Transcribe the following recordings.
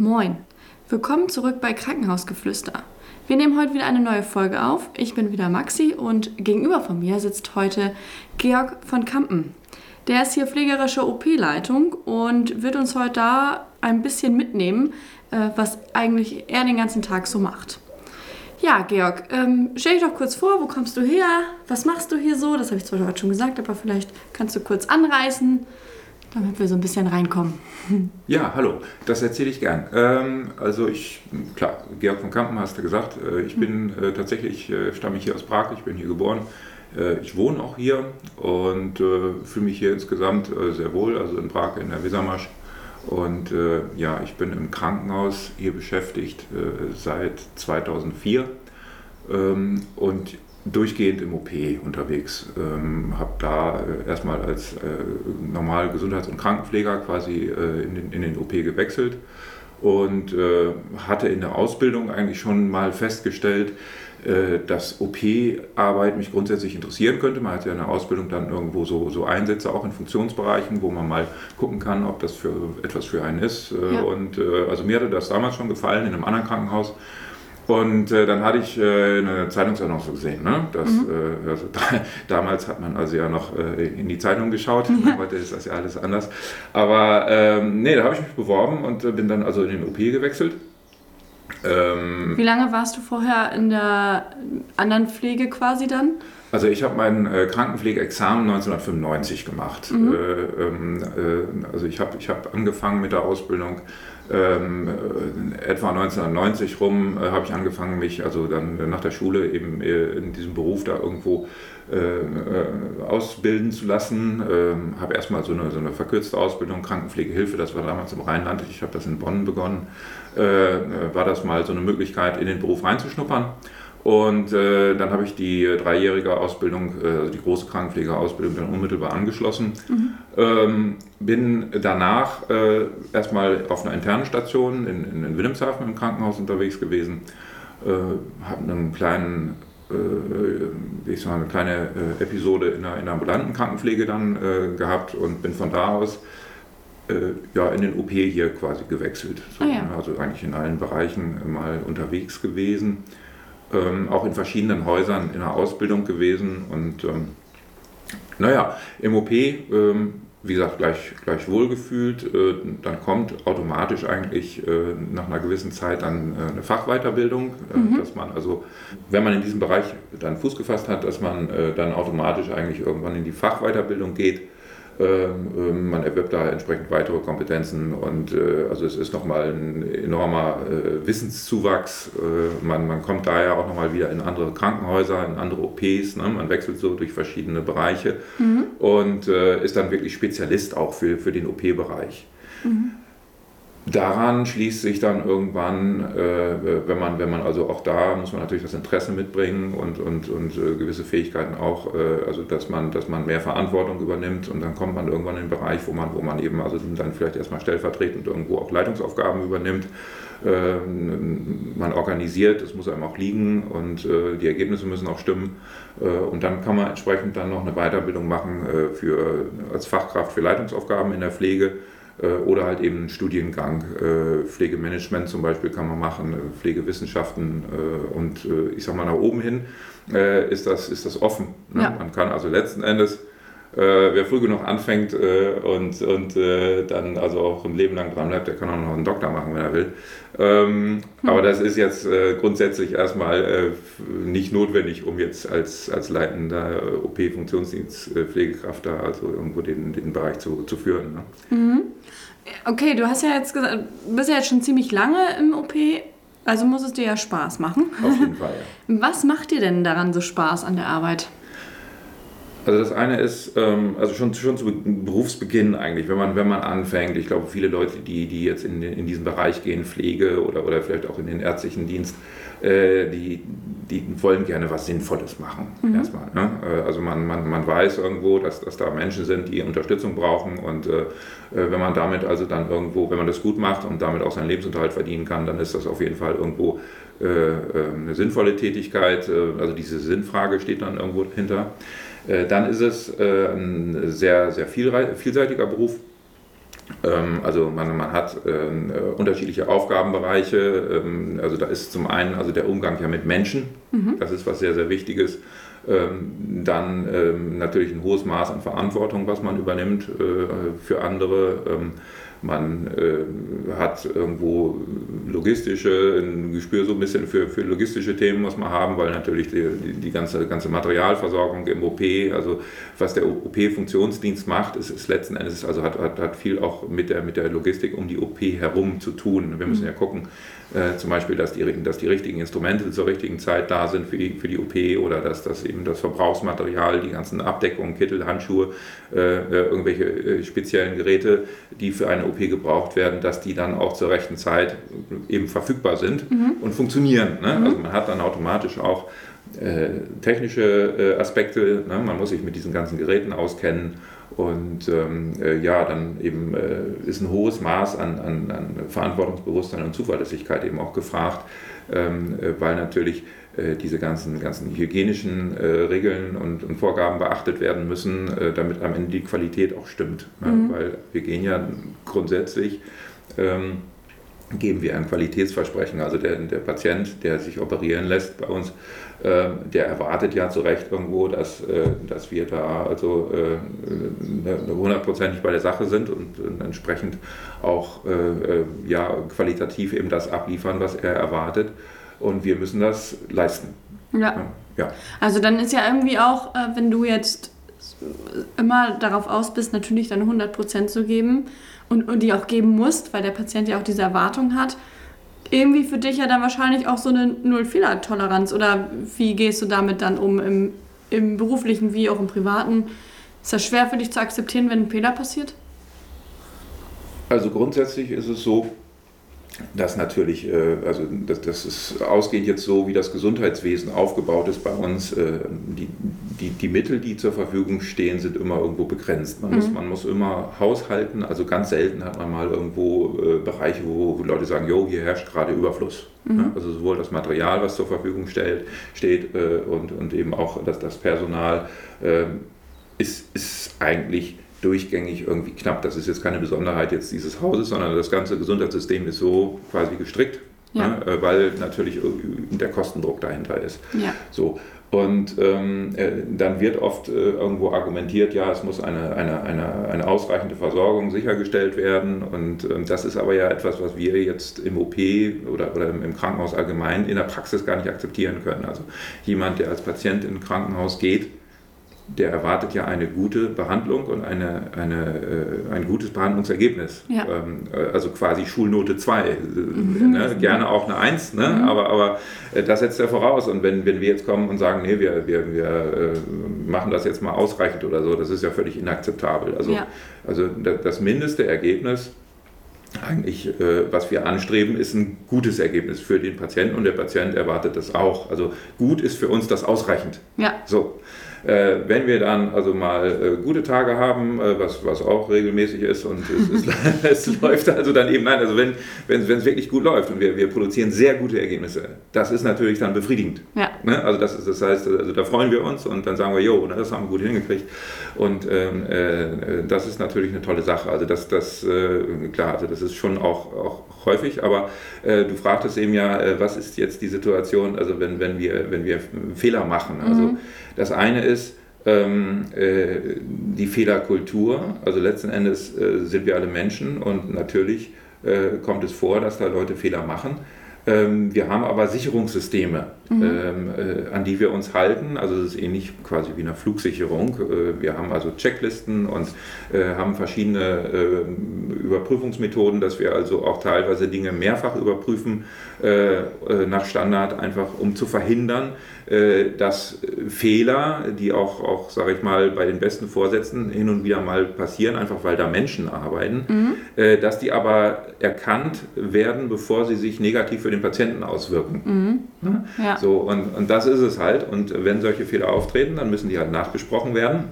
Moin, willkommen zurück bei Krankenhausgeflüster. Wir nehmen heute wieder eine neue Folge auf. Ich bin wieder Maxi und gegenüber von mir sitzt heute Georg von Kampen. Der ist hier pflegerische OP-Leitung und wird uns heute da ein bisschen mitnehmen, äh, was eigentlich er den ganzen Tag so macht. Ja, Georg, ähm, stell dich doch kurz vor, wo kommst du her? Was machst du hier so? Das habe ich zwar heute schon gesagt, aber vielleicht kannst du kurz anreißen damit wir so ein bisschen reinkommen. Ja, hallo, das erzähle ich gern. Ähm, also ich, klar, Georg von Kampen hast du gesagt, äh, ich bin äh, tatsächlich, äh, stamme ich hier aus Prag, ich bin hier geboren. Äh, ich wohne auch hier und äh, fühle mich hier insgesamt äh, sehr wohl, also in Prag in der Wesermarsch. Und ja, ich bin im Krankenhaus hier beschäftigt seit 2004. Ähm, und durchgehend im OP unterwegs. Ähm, habe da äh, erstmal als äh, normal Gesundheits- und Krankenpfleger quasi äh, in, den, in den OP gewechselt und äh, hatte in der Ausbildung eigentlich schon mal festgestellt, äh, dass OP-Arbeit mich grundsätzlich interessieren könnte. Man hat ja in der Ausbildung dann irgendwo so, so Einsätze auch in Funktionsbereichen, wo man mal gucken kann, ob das für etwas für einen ist. Äh, ja. Und also mir hatte das damals schon gefallen in einem anderen Krankenhaus und äh, dann hatte ich äh, eine Zeitungsannonce gesehen. Ne? Das, mhm. äh, also da, damals hat man also ja noch äh, in die Zeitung geschaut. Ja. Heute ist das ja alles anders. Aber ähm, nee, da habe ich mich beworben und äh, bin dann also in den OP gewechselt. Ähm, Wie lange warst du vorher in der anderen Pflege quasi dann? Also ich habe mein äh, Krankenpflegeexamen 1995 gemacht. Mhm. Äh, ähm, äh, also ich habe ich hab angefangen mit der Ausbildung ähm, äh, etwa 1990 rum äh, habe ich angefangen, mich also dann nach der Schule eben äh, in diesem Beruf da irgendwo äh, ausbilden zu lassen. Ähm, habe erstmal so eine, so eine verkürzte Ausbildung, Krankenpflegehilfe, das war damals im Rheinland, ich habe das in Bonn begonnen, war das mal so eine Möglichkeit, in den Beruf reinzuschnuppern. Und äh, dann habe ich die dreijährige Ausbildung, äh, also die große Krankenpflegeausbildung, dann unmittelbar angeschlossen. Mhm. Ähm, bin danach äh, erstmal auf einer internen Station in, in, Wilhelmshaven im Krankenhaus unterwegs gewesen. Äh, habe einen kleinen, äh, ich sag mal, eine kleine äh, Episode in einer, in einer ambulanten Krankenpflege dann gehabt und bin von da aus ja, in den OP hier quasi gewechselt. So, ah, ja. Also eigentlich in allen Bereichen mal unterwegs gewesen ähm, auch in verschiedenen Häusern in der Ausbildung gewesen und ähm, naja, im OP, ähm, wie gesagt, gleich, gleich wohlgefühlt. Äh, dann kommt automatisch eigentlich äh, nach einer gewissen Zeit dann äh, eine Fachweiterbildung, äh, mhm. dass man also, wenn man in diesem Bereich dann Fuß gefasst hat, dass man äh, dann automatisch eigentlich irgendwann in die Fachweiterbildung geht man erwirbt da entsprechend weitere Kompetenzen und äh, also es ist nochmal ein enormer äh, Wissenszuwachs. Äh, man, man kommt daher auch nochmal wieder in andere Krankenhäuser, in andere OPs. Ne? Man wechselt so durch verschiedene Bereiche mhm. und ist dann wirklich Spezialist auch für, für den OP-Bereich. Mhm daran schließt sich dann irgendwann, äh, wenn, man, wenn man also auch da muss man natürlich das Interesse mitbringen und, und, und äh, gewisse Fähigkeiten auch, äh, also dass man, dass man mehr Verantwortung übernimmt und dann kommt man irgendwann in den Bereich, wo man, wo man eben also dann vielleicht erstmal stellvertretend irgendwo auch Leitungsaufgaben übernimmt. Ähm, man organisiert, das muss einem auch liegen und äh, die Ergebnisse müssen auch stimmen. Äh, und dann kann man entsprechend dann noch eine Weiterbildung machen äh, für, als Fachkraft für Leitungsaufgaben in der Pflege oder halt eben einen Studiengang. Äh, Pflegemanagement zum Beispiel kann man machen, äh, Pflegewissenschaften und ich sag mal nach oben hin ist, das, ist das offen. Ne? Ja. Man kann also letzten Endes äh, wer früh genug anfängt äh, und, und äh, dann also auch ein Leben lang dran bleibt, der kann auch noch einen Doktor machen, wenn er will. Ähm, hm. Aber das ist jetzt äh, grundsätzlich erstmal äh, nicht notwendig, um jetzt als, als leitender OP-Funktionsdienstpflegekraft da also irgendwo den, den Bereich zu, zu führen. Ne? Mhm. Okay, du hast ja jetzt gesagt, bist ja jetzt schon ziemlich lange im OP. Also muss es dir ja Spaß machen. Auf jeden Fall, ja. Was macht dir denn daran so Spaß an der Arbeit? Also das eine ist, ähm, also schon, schon zu Berufsbeginn eigentlich, wenn man, wenn man anfängt, ich glaube viele Leute, die, die jetzt in, in diesen Bereich gehen, Pflege oder, oder vielleicht auch in den ärztlichen Dienst, äh, die, die wollen gerne was Sinnvolles machen, mhm. erstmal. Ne? Äh, also man, man, man weiß irgendwo, dass, dass da Menschen sind, die Unterstützung brauchen und äh, äh, wenn man damit also dann irgendwo, wenn man das gut macht und damit auch seinen Lebensunterhalt verdienen kann, dann ist das auf jeden Fall irgendwo äh, eine sinnvolle Tätigkeit. also diese Sinnfrage steht dann irgendwo hinter. Äh, dann ist es äh, ein sehr, sehr vielseitiger Beruf. Ähm, also man, man hat äh, unterschiedliche Aufgabenbereiche. Ähm, also da ist zum einen also der Umgang ja mit Menschen, mhm. das ist was sehr, sehr Wichtiges. Ähm, dann natürlich ein hohes Maß an Verantwortung, was man übernimmt für andere. Man äh, hat irgendwo logistische, ein Gespür so ein bisschen für, für logistische Themen muss man haben, weil natürlich die, die, die ganze, ganze Materialversorgung im OP, also was der OP-Funktionsdienst macht, ist, ist letzten Endes, also hat, hat, hat viel auch mit der, mit der Logistik um die OP herum zu tun. Wir müssen ja gucken, äh, zum Beispiel, dass die, dass die richtigen Instrumente zur richtigen Zeit da sind für die, für die OP oder dass, dass eben das Verbrauchsmaterial, die ganzen Abdeckungen, Kittel, Handschuhe, äh, äh irgendwelche äh, speziellen Geräte, die für eine OP gebraucht werden, dass die dann auch zur rechten Zeit eben verfügbar sind mhm. und funktionieren. Ne? Mhm. Also man hat dann automatisch auch äh, technische Aspekte, ne? man muss sich mit diesen ganzen Geräten auskennen und ähm, äh, ja, dann eben äh, ist ein hohes Maß an, an, an, Verantwortungsbewusstsein und Zuverlässigkeit eben auch gefragt, ähm, äh, weil natürlich äh, diese ganzen, ganzen hygienischen äh, Regeln und, und, Vorgaben beachtet werden müssen, äh, damit am Ende die Qualität auch stimmt. Ne? Mhm. Weil wir gehen ja grundsätzlich. Ähm, geben wir ein Qualitätsversprechen. Also der, der Patient, der sich operieren lässt bei uns, der erwartet ja zu Recht irgendwo, dass, äh, dass wir da also äh, hundertprozentig bei der Sache sind und, entsprechend auch äh, ja, qualitativ eben das abliefern, was er erwartet. Und wir müssen das leisten. Ja. ja. Also dann ist ja irgendwie auch, wenn du jetzt immer darauf aus bist, natürlich deine 100% zu geben, und, und die auch geben musst, weil der Patient ja auch diese Erwartung hat, irgendwie für dich ja dann wahrscheinlich auch so eine Null-Fehler-Toleranz. Oder wie gehst du damit dann um im, im beruflichen wie auch im privaten? Ist das schwer für dich zu akzeptieren, wenn ein Fehler passiert? Also grundsätzlich ist es so, dass natürlich, äh, also das, das ist ausgehend jetzt so, wie das Gesundheitswesen aufgebaut ist bei uns, äh, die, die, die Mittel, die zur Verfügung stehen, sind immer irgendwo begrenzt. Man, mhm. muss, man muss immer haushalten, also ganz selten hat man mal irgendwo äh, Bereiche, wo, Leute sagen, jo, hier herrscht gerade Überfluss. Mhm. Also sowohl das Material, was zur Verfügung stellt, steht und, und eben auch das, das Personal ist, ist eigentlich durchgängig irgendwie knapp. Das ist jetzt keine Besonderheit jetzt dieses Hauses, sondern das ganze Gesundheitssystem ist so quasi gestrickt, ja. ne, weil natürlich der Kostendruck dahinter ist. Ja. So. Und ähm, äh, dann wird oft äh, irgendwo argumentiert, ja, es muss eine, eine, eine, eine ausreichende Versorgung sichergestellt werden. Und ähm, das ist aber ja etwas, was wir jetzt im OP oder, oder im Krankenhaus allgemein in der Praxis gar nicht akzeptieren können. Also jemand, der als Patient in ein Krankenhaus geht, der erwartet ja eine gute Behandlung und eine, eine, äh, ein gutes Behandlungsergebnis. Ja. Ähm, äh, also quasi Schulnote 2. Äh, mhm. Ne? Gerne auch eine 1, ne? Mhm. aber, aber das setzt er voraus. Und wenn, wenn wir jetzt kommen und sagen, nee, wir, wir, wir machen das jetzt mal ausreichend oder so, das ist ja völlig inakzeptabel. Also, ja. also das mindeste Ergebnis eigentlich, was wir anstreben, ist ein gutes Ergebnis für den Patienten und der Patient erwartet das auch. Also gut ist für uns das ausreichend. Ja. So. Äh, wenn wir dann also mal äh, gute Tage haben, äh, was, was auch regelmäßig ist und es, es, es läuft also dann eben, nein, also wenn es wirklich gut läuft und wir, wir produzieren sehr gute Ergebnisse, das ist natürlich dann befriedigend. Ja. Ne? Also das, ist, das heißt, also da freuen wir uns und dann sagen wir, jo, das haben wir gut hingekriegt und ähm, äh, das ist natürlich eine tolle Sache. Also das, das äh, klar, also das ist schon auch, auch häufig, aber äh, du fragtest eben ja, was ist jetzt die Situation, also wenn, wenn, wir, wenn wir Fehler machen, also mhm das eine ist ähm, äh, die Fehlerkultur. Also letzten Endes äh, sind wir alle Menschen und natürlich äh, kommt es vor, dass da Leute Fehler machen. Ähm, wir haben aber Sicherungssysteme, mhm. ähm, äh, an die wir uns halten. Also es ist ähnlich quasi wie eine Flugsicherung. Äh, wir haben also Checklisten und äh, haben verschiedene ähm, Überprüfungsmethoden, dass wir also auch teilweise Dinge mehrfach überprüfen äh, äh, nach Standard, einfach um zu verhindern, äh, dass Fehler, die auch, auch sage ich mal, bei den besten Vorsätzen hin und wieder mal passieren, einfach weil da Menschen arbeiten, mhm. dass die aber erkannt werden, bevor sie sich negativ für den Patienten auswirken. Mhm. Ja. So, und, und das ist es halt. Und wenn solche Fehler auftreten, dann müssen die halt nachbesprochen werden.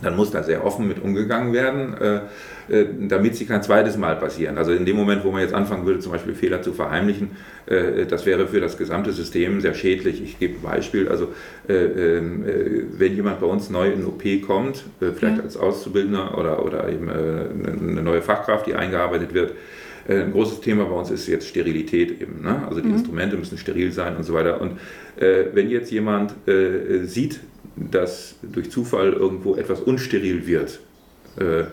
Dann muss da sehr offen mit umgegangen werden, äh, äh, damit sie kein zweites Mal passieren. Also in dem Moment, wo man jetzt anfangen würde, zum Beispiel Fehler zu verheimlichen, äh, das wäre für das gesamte System sehr schädlich. Ich gebe ein Beispiel, also äh, ähm, äh, wenn jemand bei uns neu in OP kommt, vielleicht ja. als Auszubildender oder, oder eben eine neue Fachkraft, die eingearbeitet wird, ein großes Thema bei uns ist jetzt Sterilität eben. Ne? Also die mhm. Instrumente müssen steril sein und so weiter. Und äh, wenn jetzt jemand äh, sieht, dass durch Zufall irgendwo etwas unsteril wird, äh,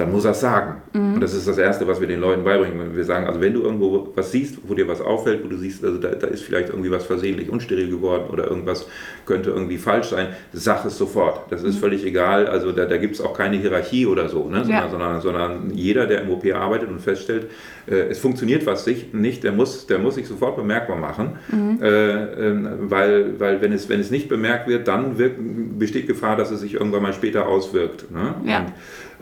dann muss er es sagen. Mhm. Und das ist das Erste, was wir den Leuten beibringen. Wir sagen, also wenn du irgendwo was siehst, wo dir was auffällt, wo du siehst, also da, da ist vielleicht irgendwie was versehentlich unsteril geworden oder irgendwas könnte irgendwie falsch sein, sag es sofort. Das ist mhm. völlig egal. Also da, da gibt es auch keine Hierarchie oder so, ne? ja. sondern, sondern, jeder, der im OP arbeitet und feststellt, äh, es funktioniert was nicht, der muss, der muss sich sofort bemerkbar machen, mhm. äh, äh, weil, weil wenn, es, wenn es nicht bemerkt wird, dann wird, besteht Gefahr, dass es sich irgendwann mal später auswirkt. Ne? Ja. Und,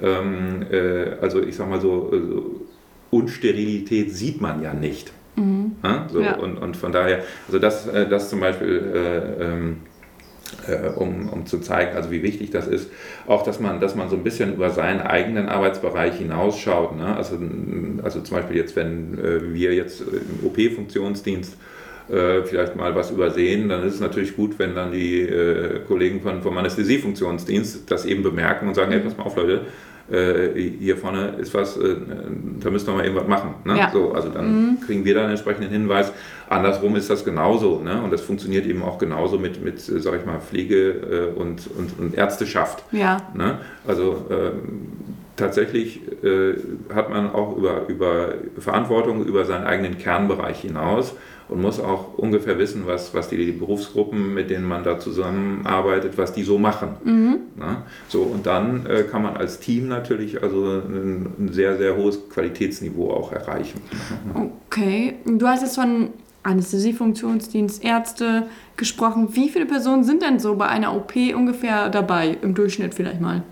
ähm, äh, also ich sag mal so, so, Unsterilität sieht man ja nicht. Mhm. Ja? So, ja. Und, und von daher, also das, äh, das zum Beispiel, äh, ähm, äh, um, um zu zeigen, also wie wichtig das ist, auch dass man, dass man so ein bisschen über seinen eigenen Arbeitsbereich hinausschaut. Ne? Also, also zum Beispiel jetzt, wenn äh, wir jetzt im OP-Funktionsdienst äh, vielleicht mal was übersehen, dann ist es natürlich gut, wenn dann die äh, Kollegen von, vom Anästhesiefunktionsdienst das eben bemerken und sagen, hey, pass mal auf Leute, äh, hier vorne ist was, äh, da müssen wir mal irgendwas machen. Ne? Ja. So, also dann mhm. kriegen wir dann einen entsprechenden Hinweis. Andersrum ist das genauso. Ne? Und das funktioniert eben auch genauso mit, mit sag ich mal, Pflege äh, und, und, und Ärzteschaft. Ja. Ne? Also ähm, tatsächlich äh, hat man auch über, über Verantwortung über seinen eigenen Kernbereich hinaus und muss auch ungefähr wissen, was, was die Berufsgruppen, mit denen man da zusammenarbeitet, was die so machen. Mhm. Na? So, und dann äh, kann man als Team natürlich also ein, ein, sehr, sehr hohes Qualitätsniveau auch erreichen. Okay, du hast jetzt von Anästhesiefunktionsdienst, Ärzte gesprochen. Wie viele Personen sind denn so bei einer OP ungefähr dabei, im Durchschnitt vielleicht mal?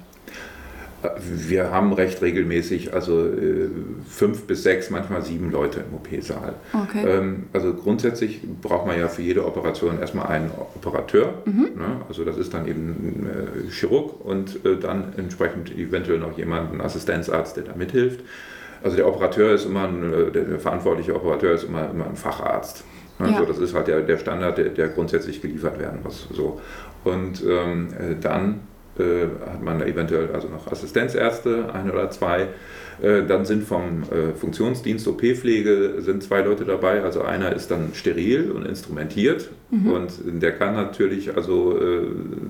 Wir haben recht regelmäßig also äh, fünf bis sechs, manchmal sieben Leute im OP-Saal. Okay. Ähm, also grundsätzlich braucht man ja für jede Operation erstmal einen Operateur. Mhm. Ne? Also das ist dann eben ein äh, Chirurg und äh, dann entsprechend eventuell noch jemand, ein Assistenzarzt, der da mithilft. Also der Operateur ist immer ein, der, verantwortliche Operateur ist immer, immer ein Facharzt. Ne? Ja. So, das ist halt der, der Standard, der, der grundsätzlich geliefert werden muss. So. Und ähm, dann hat man eventuell also noch Assistenzärzte, ein oder zwei. Äh, dann sind vom äh, Funktionsdienst OP-Pflege sind zwei Leute dabei. Also einer ist dann steril und instrumentiert mhm. und der kann natürlich also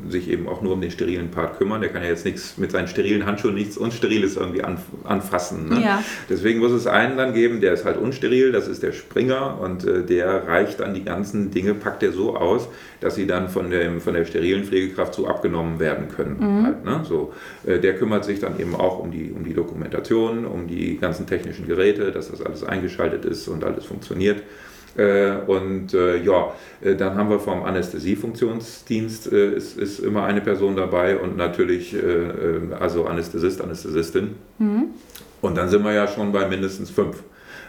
sich eben auch nur um den sterilen Part kümmern. Der kann ja jetzt nichts mit seinen sterilen Handschuhen nichts Unsteriles irgendwie anfassen. Ne? Ja. Deswegen muss es einen dann geben, der ist halt unsteril, das ist der Springer und der reicht dann die ganzen Dinge, packt er so aus, dass sie dann von, dem, von der sterilen Pflegekraft so abgenommen werden können. Mhm. Halt, ne? so, äh, der kümmert sich dann eben auch um die, um die Dokumentation, um die ganzen technischen Geräte, dass das alles eingeschaltet ist und alles funktioniert. Äh, und äh, ja, äh, dann haben wir vom Anästhesiefunktionsdienst ist, ist immer eine Person dabei und natürlich also Anästhesist, Anästhesistin. Mhm. Und dann sind wir ja schon bei mindestens fünf.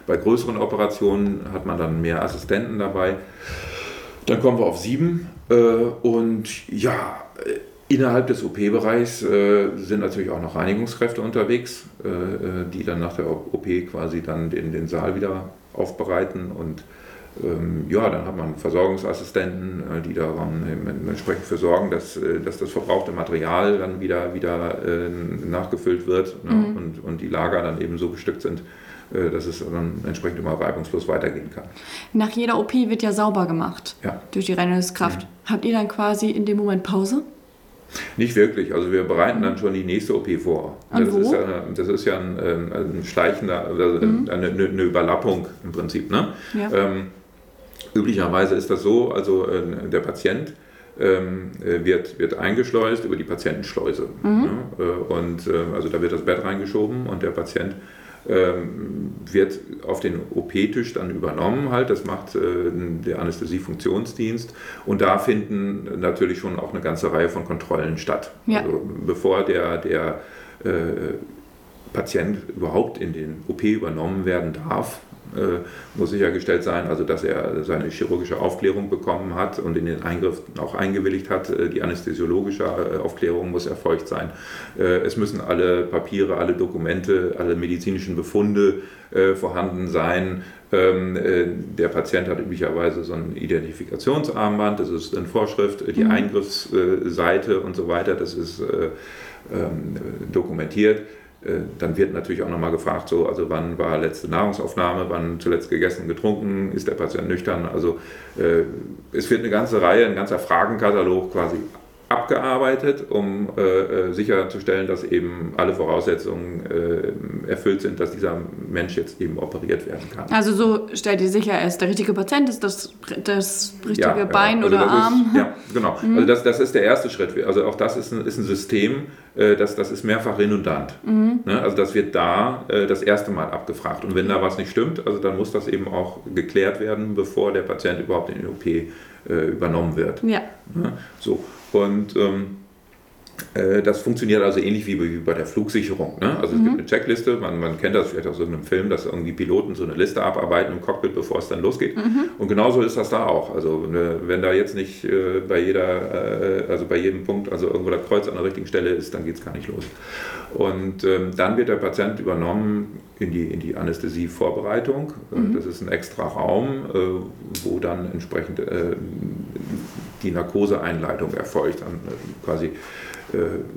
Bei größeren Operationen hat man dann mehr Assistenten dabei. Dann kommen wir auf sieben und ja, innerhalb des OP-Bereichs äh, sind natürlich auch noch Reinigungskräfte unterwegs, äh, äh die dann nach der OP quasi dann den, den Saal wieder aufbereiten und ähm, ja, dann hat man Versorgungsassistenten, äh, die daran entsprechend für sorgen, dass, dass das verbrauchte Material dann wieder, wieder nachgefüllt wird ne? mhm. und, und die Lager dann eben so bestückt sind, äh, dass es dann entsprechend immer reibungslos weitergehen kann. Nach jeder OP wird ja sauber gemacht ja. durch die Reinigungskraft. Mhm. Habt ihr dann quasi in dem Moment Pause? Nicht wirklich. Also wir bereiten dann schon die nächste OP vor. Das ist, ja, das ist ja ein, ähm, ein schleichender, also mhm. eine, eine, Überlappung im Prinzip. Ne? Ja. Ähm, üblicherweise ist das so, also äh, der Patient ähm, äh, wird, wird eingeschleust über die Patientenschleuse. Mhm. Ne? Äh, und äh, also da wird das Bett reingeschoben und der Patient ähm, wird auf den OP-Tisch dann übernommen halt. Das macht äh, der Anästhesiefunktionsdienst. Und da finden natürlich schon auch eine ganze Reihe von Kontrollen statt. Ja. Also bevor der, der äh, Patient überhaupt in den OP übernommen werden darf, muss sichergestellt sein, also dass er seine chirurgische Aufklärung bekommen hat und in den Eingriff auch eingewilligt hat. Äh, die anästhesiologische äh, Aufklärung muss erfolgt sein. Äh, es müssen alle Papiere, alle Dokumente, alle medizinischen Befunde äh, vorhanden sein. Ähm, äh, der Patient hat üblicherweise so ein Identifikationsarmband, das ist eine Vorschrift, die mhm. Eingriffsseite und so weiter, das ist ähm, dokumentiert. Äh, dann wird natürlich auch nochmal gefragt, so, also wann war letzte Nahrungsaufnahme, wann zuletzt gegessen und getrunken, ist der Patient nüchtern. Also äh, es wird eine ganze Reihe, ein ganzer Fragenkatalog quasi abgearbeitet, um äh, äh, sicherzustellen, dass eben alle Voraussetzungen äh, erfüllt sind, dass dieser Mensch jetzt eben operiert werden kann. Also so stellt ihr sicher, er ist der richtige Patient, ist das das richtige ja, Bein also oder Arm? Ist, ja, genau. Mhm. Also das, das ist der erste Schritt. Also auch das ist ein, ist ein System, äh, das, das ist mehrfach redundant. Mhm. Ne? Also das wird da äh, das erste Mal abgefragt. Und wenn da was nicht stimmt, also dann muss das eben auch geklärt werden, bevor der Patient überhaupt in den OP äh, übernommen wird. Ja. Ne? So. Und ähm, äh, das funktioniert also ähnlich wie, bei der Flugsicherung. Ne? Also es mhm. gibt eine Checkliste, man, man kennt das vielleicht aus irgendeinem Film, dass irgendwie Piloten so eine Liste abarbeiten im Cockpit, bevor es dann losgeht. Mhm. Und genauso ist das da auch. Also ne, wenn da jetzt nicht äh, bei jeder, äh, also bei jedem Punkt, also irgendwo das Kreuz an der richtigen Stelle ist, dann geht es gar nicht los. Und ähm, dann wird der Patient übernommen in die, in die Anästhesievorbereitung. Äh, mhm. Das ist ein extra Raum, äh, wo dann entsprechend äh, die Narkoseeinleitung erfolgt. Dann quasi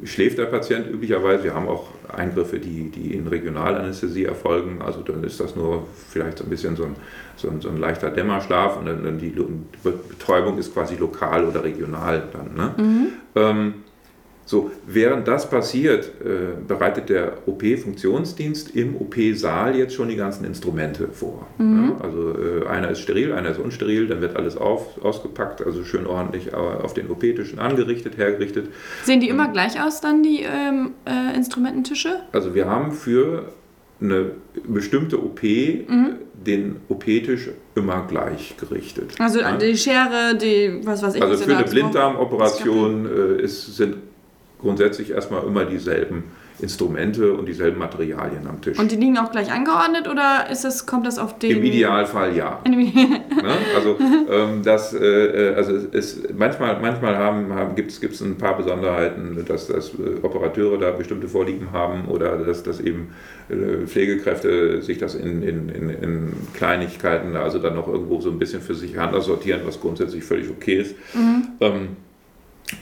schläft der Patient üblicherweise. Wir haben auch Eingriffe, die, die in Regionalanästhesie erfolgen. Also dann ist das nur vielleicht so ein bisschen so ein, so ein, so ein leichter Dämmerschlaf und dann, die Betäubung ist quasi lokal oder regional dann. Ne? Mhm. Ähm, so, während das passiert, äh, bereitet der OP-Funktionsdienst im OP-Saal jetzt schon die ganzen Instrumente vor. Mhm. Ja, also äh, einer ist steril, einer ist unsteril, dann wird alles auf, ausgepackt, also schön ordentlich auf den OP-Tischen angerichtet, hergerichtet. Sehen die immer ähm, gleich aus dann, die ähm, äh, Instrumententische? Also wir haben für eine bestimmte OP mhm. den OP-Tisch immer gleich gerichtet. Also ja? die Schere, die, was weiß ich. Also für eine Blinddarmoperation äh, ist, sind grundsätzlich erstmal immer dieselben Instrumente und dieselben Materialien am Tisch. Und die liegen auch gleich angeordnet oder ist das, kommt das auf den... Im Idealfall ja. ne? Also, ähm, das, äh, also es, manchmal, manchmal haben, haben, gibt es ein paar Besonderheiten, dass, dass äh, Operateure da bestimmte Vorlieben haben oder dass, dass eben äh, Pflegekräfte sich das in, in, in, in, Kleinigkeiten, also dann noch irgendwo so ein bisschen für sich anders sortieren, was grundsätzlich völlig okay ist. Mhm. Ähm,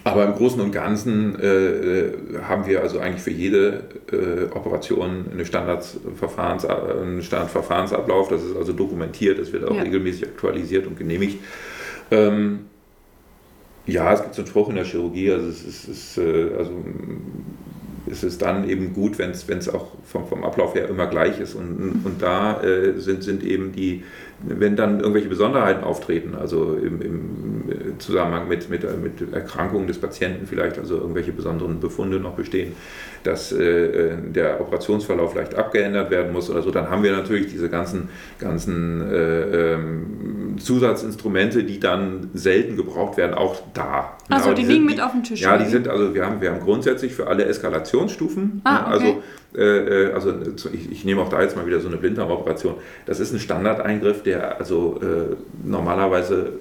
aber im Großen und Ganzen äh, haben wir also eigentlich für jede äh, Operation eine Standardverfahrens, einen Standardverfahrensablauf. Das ist also dokumentiert, das wird auch ja. regelmäßig aktualisiert und genehmigt. Ähm, ja, es gibt so einen Spruch in der Chirurgie, also es ist, ist äh, also ist es dann eben gut, wenn es auch vom, vom Ablauf her immer gleich ist. Und, und da äh, sind, sind eben die, wenn dann irgendwelche Besonderheiten auftreten, also im, im Zusammenhang mit, mit, mit Erkrankungen des Patienten vielleicht, also irgendwelche besonderen Befunde noch bestehen, dass äh, der Operationsverlauf vielleicht abgeändert werden muss oder so, dann haben wir natürlich diese ganzen, ganzen äh, ähm, Zusatzinstrumente, die dann selten gebraucht werden, auch da. Also die, die, liegen sind, mit auf dem Tisch. Ja, die sind, also wir haben, wir haben grundsätzlich für alle Eskalationsstufen, ah, okay. also äh, äh, also ich, ich, nehme auch da jetzt mal wieder so eine Blinddarmoperation. Das ist ein Standardeingriff, der also äh, normalerweise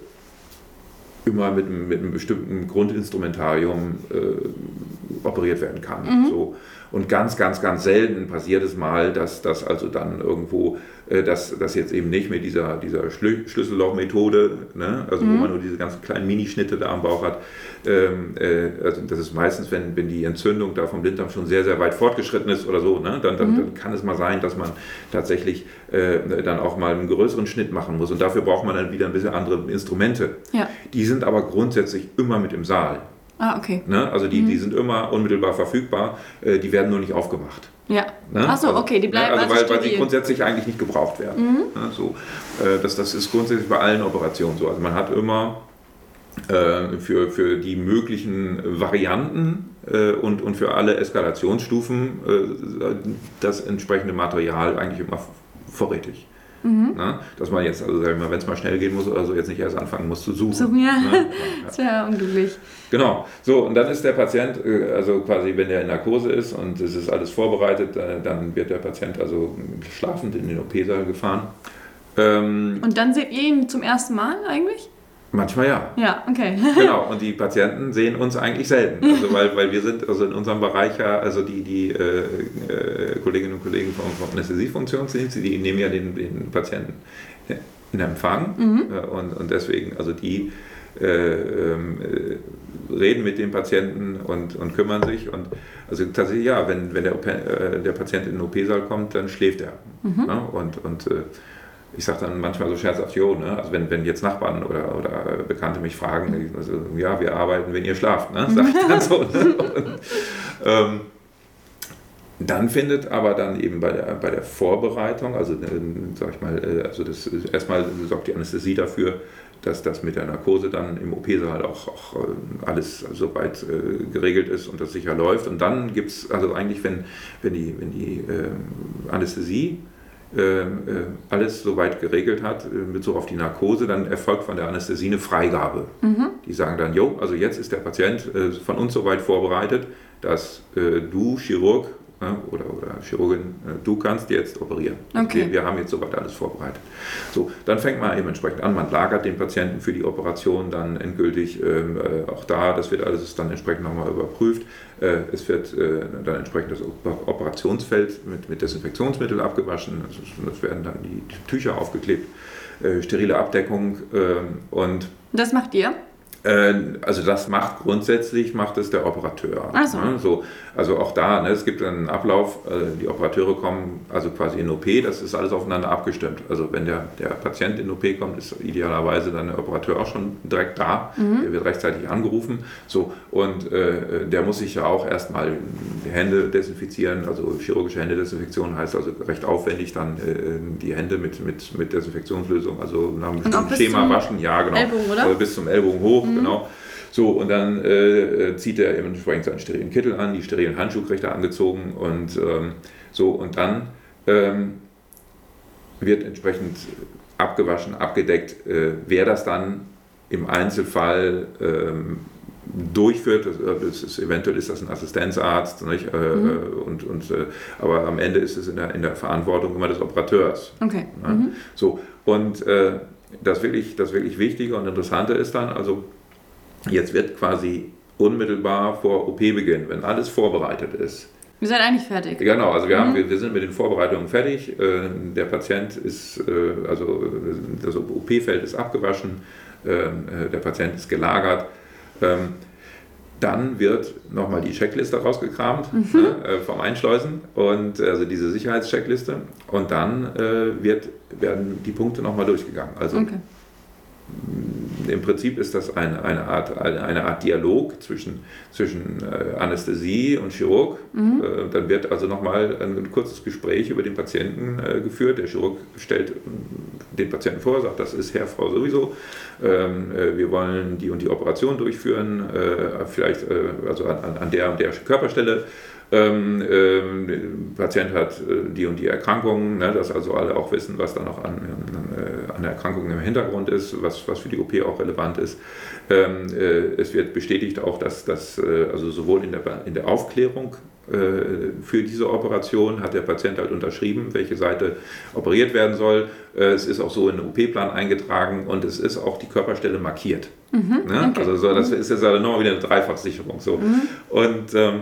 immer mit, mit einem bestimmten Grundinstrumentarium äh, operiert werden kann. Mhm. So. Und ganz, ganz, ganz selten passiert es mal, dass das also dann irgendwo, dass das jetzt eben nicht mit dieser, dieser Schlüssellochmethode, ne, also mhm. wo man nur diese ganzen kleinen Minischnitte da am Bauch hat, ähm, äh, also das ist meistens, wenn, wenn die Entzündung da vom Blinddarm schon sehr, sehr weit fortgeschritten ist oder so, ne, dann, dann, mhm. dann kann es mal sein, dass man tatsächlich äh, dann auch mal einen größeren Schnitt machen muss. Und dafür braucht man dann wieder ein bisschen andere Instrumente. Ja. Die sind aber grundsätzlich immer mit im Saal. Ah, okay. Ne? Also die, mhm. die sind immer unmittelbar verfügbar, äh, die werden nur nicht aufgemacht. Ja. Ne? Achso, also, okay, die bleiben ne? also, also weil, weil sie grundsätzlich eigentlich nicht gebraucht werden. Mhm. Ne? So, äh, das, das ist grundsätzlich bei allen Operationen so. Also man hat immer äh, für, für die möglichen Varianten äh, und, und für alle Eskalationsstufen äh, das entsprechende Material eigentlich immer vorrätig. Mhm. Na, dass man jetzt, also wenn es mal schnell gehen muss oder so, jetzt nicht erst anfangen muss zu suchen. So, ja. Ne? das wäre unglücklich. Genau. So, und dann ist der Patient, äh, also quasi, wenn er in Narkose ist und es ist alles vorbereitet, äh, dann wird der Patient also schlafend in den OP-Saal gefahren. Ähm, Und dann seht ihr ihn zum ersten Mal eigentlich? Manchmal ja. Ja, okay. Genau, und die Patienten sehen uns eigentlich selten. Also weil, weil wir sind also in unserem Bereich ja, also die, die äh, äh, Kolleginnen und Kollegen vom, vom Anästhesiefunktionsdienst, die nehmen ja den, den Patienten in Empfang äh, und, und deswegen, also die äh, ähm, äh, reden mit dem Patienten und, und kümmern sich. Und also tatsächlich, ja, wenn, wenn der, äh, der Patient in den OP-Saal kommt, dann schläft er. Ja, und und äh, ich sage dann manchmal so scherzhaft, jo, ne? also wenn, wenn jetzt Nachbarn oder, oder Bekannte mich fragen, also, ja, wir arbeiten, wenn ihr schlaft, ne? sage ich dann so. Ne? Und, ähm, dann findet aber dann eben bei der, bei der Vorbereitung, also äh, sag ich mal, äh, also das erstmal sorgt die Anästhesie dafür, dass das mit der Narkose dann im OP-Saal auch, auch äh, alles soweit äh, geregelt ist und das sicher läuft. Und dann gibt es, also eigentlich, wenn, wenn die, wenn die ähm, Anästhesie ähm, äh, alles soweit geregelt hat, äh, in Bezug auf die Narkose, dann erfolgt von der Anästhesie eine Freigabe. Die sagen dann, jo, also jetzt ist der Patient äh, von uns soweit vorbereitet, dass äh, du, Chirurg äh, oder, oder Chirurgin, äh, du kannst jetzt operieren. Okay. Wir, wir haben jetzt soweit alles vorbereitet. So, dann fängt man eben entsprechend an, man lagert den Patienten für die Operation dann endgültig ähm, äh, auch da, das wird alles dann entsprechend nochmal überprüft. Äh, es wird äh, dann entsprechend das Op- Operationsfeld mit, mit Desinfektionsmittel abgewaschen, also es- werden dann die, die Tücher aufgeklebt, äh, sterile Abdeckung ähm, und Das macht ihr? Äh, also das macht grundsätzlich macht es der Operateur. So. Ne? So, also auch da, ne, es gibt einen Ablauf, äh, die Operateure kommen also quasi in OP, das ist alles aufeinander abgestimmt. Also wenn der, der Patient in OP kommt, ist idealerweise dann der Operateur auch schon direkt da, der wird rechtzeitig angerufen. So, und äh, der muss sich ja auch erstmal die Hände desinfizieren, also chirurgische Händedesinfektion heißt also recht aufwendig dann äh, die Hände mit, mit, mit Desinfektionslösung, also nach einem bestimmten Schema waschen, ja genau. Ellbogen, oder? Also bis zum Ellbogen hoch, genau. So, und dann äh, äh, zieht er entsprechend seinen sterilen Kittel an, die sterilen Handschuhe kriegt er angezogen und ähm, so, und dann ähm, wird entsprechend abgewaschen, abgedeckt, äh, wer das dann im Einzelfall ähm, durchführt, das, äh, ist, eventuell ist das ein Assistenzarzt, nicht? Äh, äh, und, und, äh, aber am Ende ist es in der, in der Verantwortung immer des Operateurs. Okay. Ja, So, und äh, das, wirklich, das wirklich Wichtige und Interessante ist dann, also jetzt wird quasi unmittelbar vor OP-Beginn, wenn alles vorbereitet ist. Wir seid eigentlich fertig. Genau, also wir, haben, wir, wir sind mit den Vorbereitungen fertig. Äh, der Patient ist, äh, also das OP-Feld ist abgewaschen, äh, äh, der Patient ist gelagert. Ähm, dann wird nochmal die Checkliste rausgekramt ne, äh, vom Einschleusen und also diese Sicherheitscheckliste und dann wird, werden die Punkte nochmal durchgegangen. Also Okay. Im Prinzip ist das eine, eine, Art, eine, eine Art Dialog zwischen, zwischen äh, Anästhesie und Chirurg. Äh, dann wird also nochmal ein kurzes Gespräch über den Patienten äh, geführt. Der Chirurg stellt den Patienten vor, sagt, das ist Herr, Frau sowieso. Ähm, äh, wir wollen die und die Operation durchführen, vielleicht also an- an der und der Körperstelle. Ähm, ähm, der Patient hat äh, die und die Erkrankungen, ne, dass also alle auch wissen, was da noch an, an, äh, an Erkrankungen im Hintergrund ist, was, was für die OP auch relevant ist. Ähm, äh, es wird bestätigt auch, dass das äh, also sowohl in der, in der Aufklärung äh, für diese Operation hat der Patient halt unterschrieben, welche Seite operiert werden soll. Es ist auch so in den OP-Plan eingetragen und es ist auch die Körperstelle markiert. Ne? okay. Also so, das ist jetzt also nochmal wieder eine Dreifachsicherung. So. Und ähm,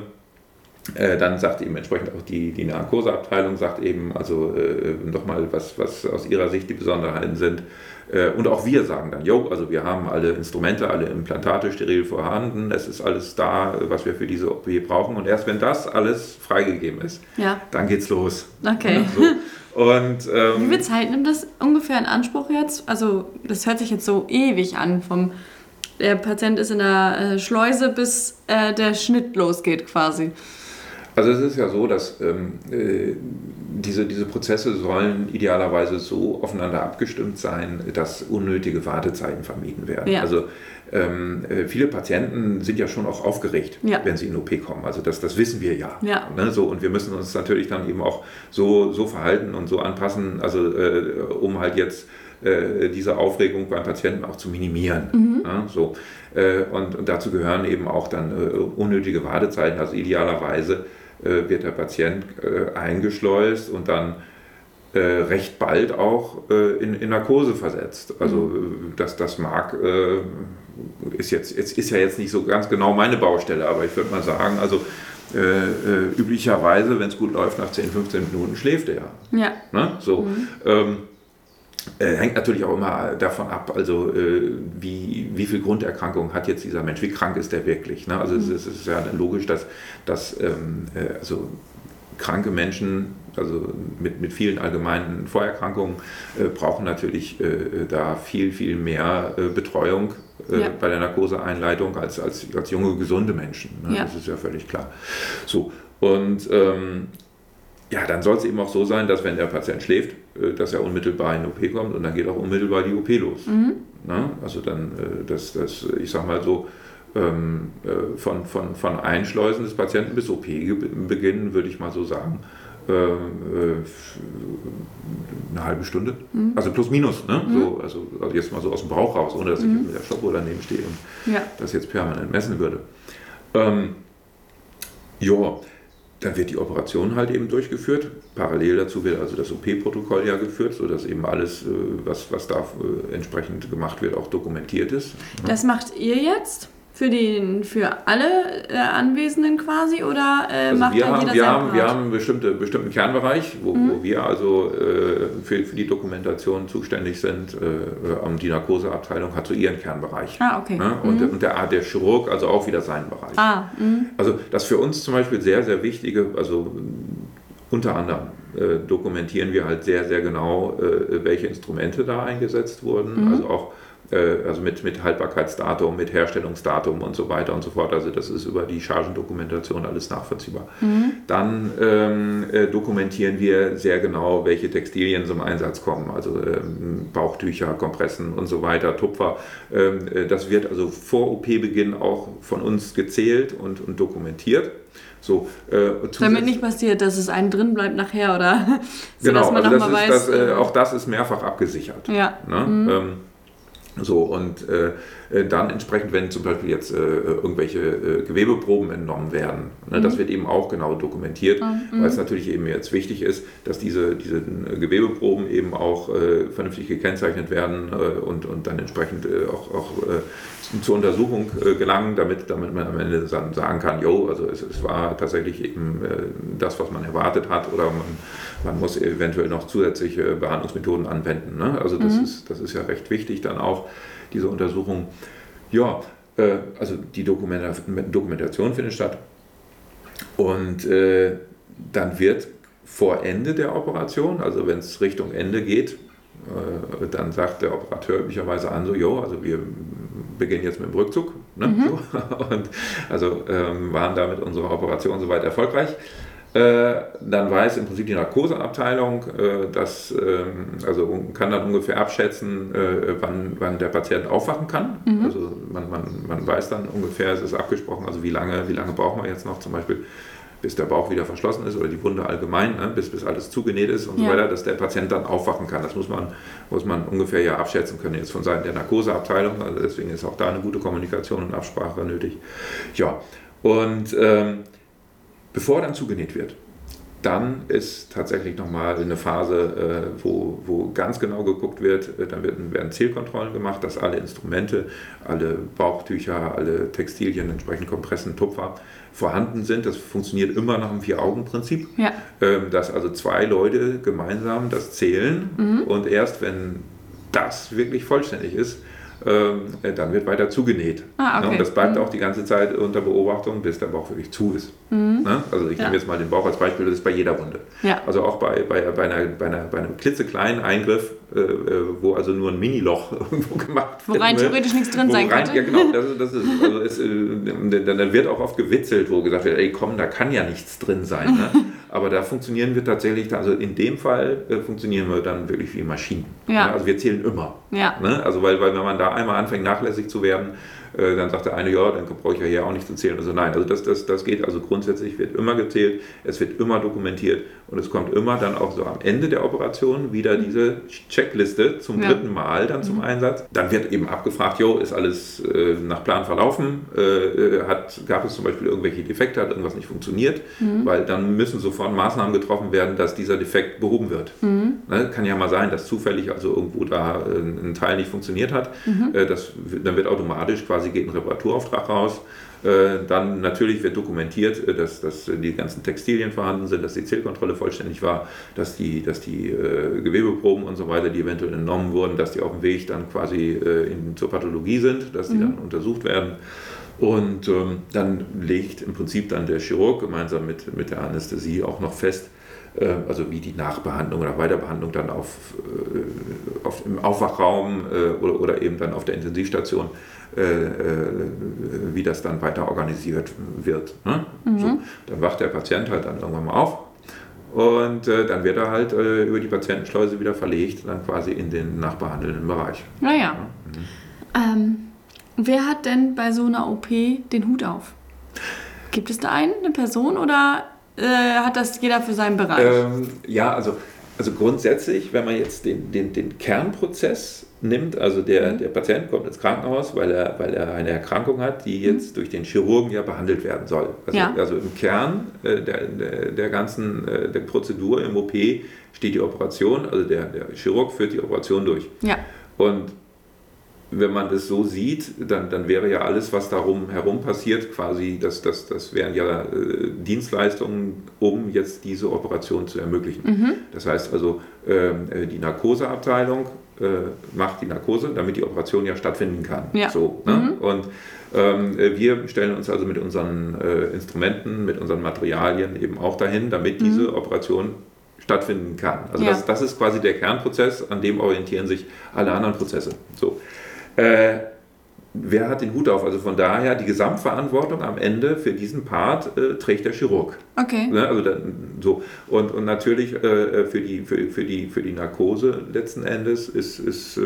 äh, dann sagt eben entsprechend auch die, die Narkoseabteilung, sagt eben also äh, nochmal, was, was aus ihrer Sicht die Besonderheiten sind. Äh, und auch wir sagen dann, jo, also wir haben alle Instrumente, alle Implantate steril vorhanden, es ist alles da, was wir für diese OP brauchen. Und erst wenn das alles freigegeben ist, Ja. dann geht's los. Okay. Ja, so. Und ähm, Wie viel Zeit nimmt das ungefähr in Anspruch jetzt? Also, das hört sich jetzt so ewig an. Vom der Patient ist in der äh, Schleuse, bis äh, der Schnitt losgeht quasi. Also es ist ja so, dass ähm, äh, diese, diese Prozesse sollen idealerweise so aufeinander abgestimmt sein, dass unnötige Wartezeiten vermieden werden. Ja. Also ähm, äh, viele Patienten sind ja schon auch aufgeregt, Ja. wenn sie in OP kommen. Also das, das wissen wir ja. Ja. Ne? So, und wir müssen uns natürlich dann eben auch so, so verhalten und so anpassen, also äh, um halt jetzt äh, diese Aufregung beim Patienten auch zu minimieren. Ja, so. Äh, und, und dazu gehören eben auch dann unnötige Wartezeiten. Also idealerweise äh, wird der Patient äh, eingeschleust und dann äh, recht bald auch äh, in, in, Narkose versetzt. Also mhm. das, das mag, äh, ist, jetzt, jetzt, ist ja jetzt nicht so ganz genau meine Baustelle, aber ich würde mal sagen, also äh, üblicherweise, wenn es gut läuft, nach 10, 15 Minuten schläft er. Ja. Ne? So. Mhm. Ähm, äh, hängt natürlich auch immer davon ab, also äh, wie, wie viel Grunderkrankung hat jetzt dieser Mensch, wie krank ist der wirklich. Ne? Also mhm. es, ist, es, ist, ja logisch, dass, dass ähm, äh, also kranke Menschen, also mit, mit vielen allgemeinen Vorerkrankungen, äh, brauchen natürlich äh, da viel, viel mehr Betreuung ja. bei der Narkoseeinleitung als, als, als junge, gesunde Menschen. Ne? Ja. Das ist ja völlig klar. So, und ähm, ja, dann soll es eben auch so sein, dass wenn der Patient schläft, äh, dass er unmittelbar in die OP kommt und dann geht auch unmittelbar die OP los. Mhm. Ne? Also dann, äh, das, das, ich sag mal so, ähm, äh, von, von, von Einschleusen des Patienten bis OP beginnen, würde ich mal so sagen, äh, äh, eine halbe Stunde. Mhm. Also plus minus, ne? Mhm. So, also, also, jetzt mal so aus dem Bauch raus, ohne dass ich mhm. mit der Stoppuhr daneben stehe und ja. das jetzt permanent messen würde. Ähm, ja, dann wird die Operation halt eben durchgeführt. Parallel dazu wird also das OP-Protokoll ja geführt, sodass eben alles, was, was da entsprechend gemacht wird, auch dokumentiert ist. Das macht ihr jetzt? Für, den, für alle äh, Anwesenden quasi oder äh, also macht wir haben, wir haben, wir haben einen bestimmte, bestimmten Kernbereich, wo, mhm. wo wir also äh, für, für die Dokumentation zuständig sind. Äh, die Narkoseabteilung hat so ihren Kernbereich. Ah, okay. Ne? Und, mhm. und der, der Chirurg also auch wieder seinen Bereich. Ah, mhm. Also das für uns zum Beispiel sehr, sehr wichtige, also unter anderem äh, dokumentieren wir halt sehr, sehr genau, äh, welche Instrumente da eingesetzt wurden. Mhm. Also auch äh, also mit, mit Haltbarkeitsdatum, mit Herstellungsdatum und so weiter und so fort. Also das ist über die Chargendokumentation alles nachvollziehbar. Mhm. Dann ähm, äh, dokumentieren wir sehr genau, welche Textilien zum Einsatz kommen, also ähm, Bauchtücher, Kompressen und so weiter, Tupfer. Ähm, äh, das wird also vor OP-Beginn auch von uns gezählt und, und dokumentiert. So, äh, Damit nicht passiert, dass es einen drin bleibt nachher oder so, genau, dass man also das ist, weiß. Das, äh, auch das ist mehrfach abgesichert. Ja. Ne? Mhm. So, und äh, äh, dann entsprechend, wenn zum Beispiel jetzt äh, irgendwelche äh, Gewebeproben entnommen werden, ne, mhm. das wird eben auch genau dokumentiert, mhm. weil es natürlich eben jetzt wichtig ist, dass diese, diese äh, Gewebeproben eben auch äh, vernünftig gekennzeichnet werden und, und dann entsprechend auch, auch zur Untersuchung gelangen, damit, damit man am Ende sagen kann, jo, also es, es war tatsächlich eben das, was man erwartet hat oder man, man muss eventuell noch zusätzliche Behandlungsmethoden anwenden. Ne? Also das, mhm. ist, das ist ja recht wichtig dann auch diese Untersuchung. Ja, äh, also die Dokumentation findet statt. Und äh, dann wird vor Ende der Operation, also wenn es Richtung Ende geht, äh, dann sagt der Operateur üblicherweise an, so, jo, also wir beginnen jetzt mit dem Rückzug. Ne? Mhm. So. Und also ähm, waren damit unsere Operation soweit erfolgreich. Äh, dann weiß im Prinzip die Narkoseabteilung, äh, dass, ähm, also kann dann ungefähr abschätzen, äh, wann, wann der Patient aufwachen kann. Mhm. Also man, man, man weiß dann ungefähr, es ist abgesprochen, also wie lange, wie lange brauchen wir jetzt noch zum Beispiel, bis der Bauch wieder verschlossen ist oder die Wunde allgemein, ne, bis, bis alles zugenäht ist und ja. so weiter, dass der Patient dann aufwachen kann. Das muss man, muss man ungefähr ja abschätzen können, jetzt von Seiten der Narkoseabteilung. Also deswegen ist auch da eine gute Kommunikation und Absprache nötig. Ja, und ähm, Bevor dann zugenäht wird, dann ist tatsächlich nochmal eine Phase, äh, wo, wo ganz genau geguckt wird, äh, dann werden, Zählkontrollen gemacht, dass alle Instrumente, alle Bauchtücher, alle Textilien, entsprechend Kompressen, Tupfer vorhanden sind. Das funktioniert immer nach dem Vier-Augen-Prinzip, ja. ähm, dass also zwei Leute gemeinsam das zählen mhm. und erst wenn das wirklich vollständig ist, dann wird weiter zugenäht. Ah, okay. Und das bleibt mhm. auch die ganze Zeit unter Beobachtung, bis der Bauch wirklich zu ist. Mhm. Also ich ja. nehme jetzt mal den Bauch als Beispiel, das ist bei jeder Wunde. Ja. Also auch bei, bei, bei, einer, bei, einer, bei einem klitzekleinen Eingriff, äh, äh, wo also nur ein Mini-Loch irgendwo gemacht wird. Wo rein theoretisch nichts drin sein rein, könnte. Ja genau, das, das ist, also es, dann wird auch oft gewitzelt, wo gesagt wird, ey komm, da kann ja nichts drin sein. Ne? Aber da funktionieren wir tatsächlich, also in dem Fall äh, funktionieren wir dann wirklich wie Maschinen. Ja. Ne? Also wir zählen immer. Ja. Ne? Also weil, weil wenn man da einmal anfängt nachlässig zu werden, äh, dann sagt der eine, ja, dann brauche ich ja hier auch nicht zu zählen. Also nein, also das, das, das geht, also grundsätzlich wird immer gezählt, es wird immer dokumentiert und es kommt immer dann auch so am Ende der Operation wieder diese Checkliste zum ja. dritten Mal dann zum mhm. Einsatz. Dann wird eben abgefragt, jo, ist alles äh, nach Plan verlaufen, äh, äh, hat, gab es zum Beispiel irgendwelche Defekte, hat irgendwas nicht funktioniert, mhm. weil dann müssen sofort Maßnahmen getroffen werden, dass dieser Defekt behoben wird. Mhm. Ne, kann ja mal sein, dass zufällig also irgendwo da äh, ein Teil nicht funktioniert hat. Mhm. Das, dann wird automatisch quasi geht ein Reparaturauftrag raus. Äh, dann natürlich wird dokumentiert, dass, dass die ganzen Textilien vorhanden sind, dass die Zählkontrolle vollständig war, dass die, dass die äh, Gewebeproben und so weiter, die eventuell entnommen wurden, dass die auf dem Weg dann quasi äh, in, zur Pathologie sind, dass die mhm. dann untersucht werden. Und ähm, dann legt im Prinzip dann der Chirurg gemeinsam mit, mit der Anästhesie auch noch fest, äh, also wie die Nachbehandlung oder Weiterbehandlung dann auf, äh, auf im Aufwachraum äh, oder, oder eben dann auf der Intensivstation, äh, äh, wie das dann weiter organisiert wird. Ne? Mhm. So, dann wacht der Patient halt dann irgendwann mal auf und äh, dann wird er halt äh, über die Patientenschleuse wieder verlegt, dann quasi in den nachbehandelnden Bereich. Naja. Ja. Mhm. Ähm, wer hat denn bei so einer OP den Hut auf? Gibt es da einen, eine Person oder äh, hat das jeder für seinen Bereich? Ähm, ja, also, also grundsätzlich, wenn man jetzt den, den, den Kernprozess nimmt, also der, mhm. der Patient kommt ins Krankenhaus, weil er, weil er eine Erkrankung hat, die jetzt mhm. durch den Chirurgen ja behandelt werden soll. Also, ja. also im Kern äh, der, der, der, ganzen äh, der Prozedur im OP steht die Operation, also der, der Chirurg führt die Operation durch. Ja. Und wenn man das so sieht, dann, dann wäre ja alles, was darum herum passiert, quasi, das, das, das wären ja äh, Dienstleistungen, um jetzt diese Operation zu ermöglichen. Mhm. Das heißt also, ähm, äh, die Narkoseabteilung äh, macht die Narkose, damit die Operation ja stattfinden kann. Ja. So, ne? mhm. Und ähm, äh, wir stellen uns also mit unseren äh, Instrumenten, mit unseren Materialien eben auch dahin, damit mhm. diese Operation stattfinden kann. Also ja. das, das ist quasi der Kernprozess, an dem orientieren sich alle anderen Prozesse. So. Äh, wer hat den Hut auf? Also von daher, die Gesamtverantwortung am Ende für diesen Part äh, trägt der Chirurg. Okay. Ne? Also dann, so. Und, und natürlich äh, für, die, für, für, die, für die Narkose letzten Endes ist, ist äh,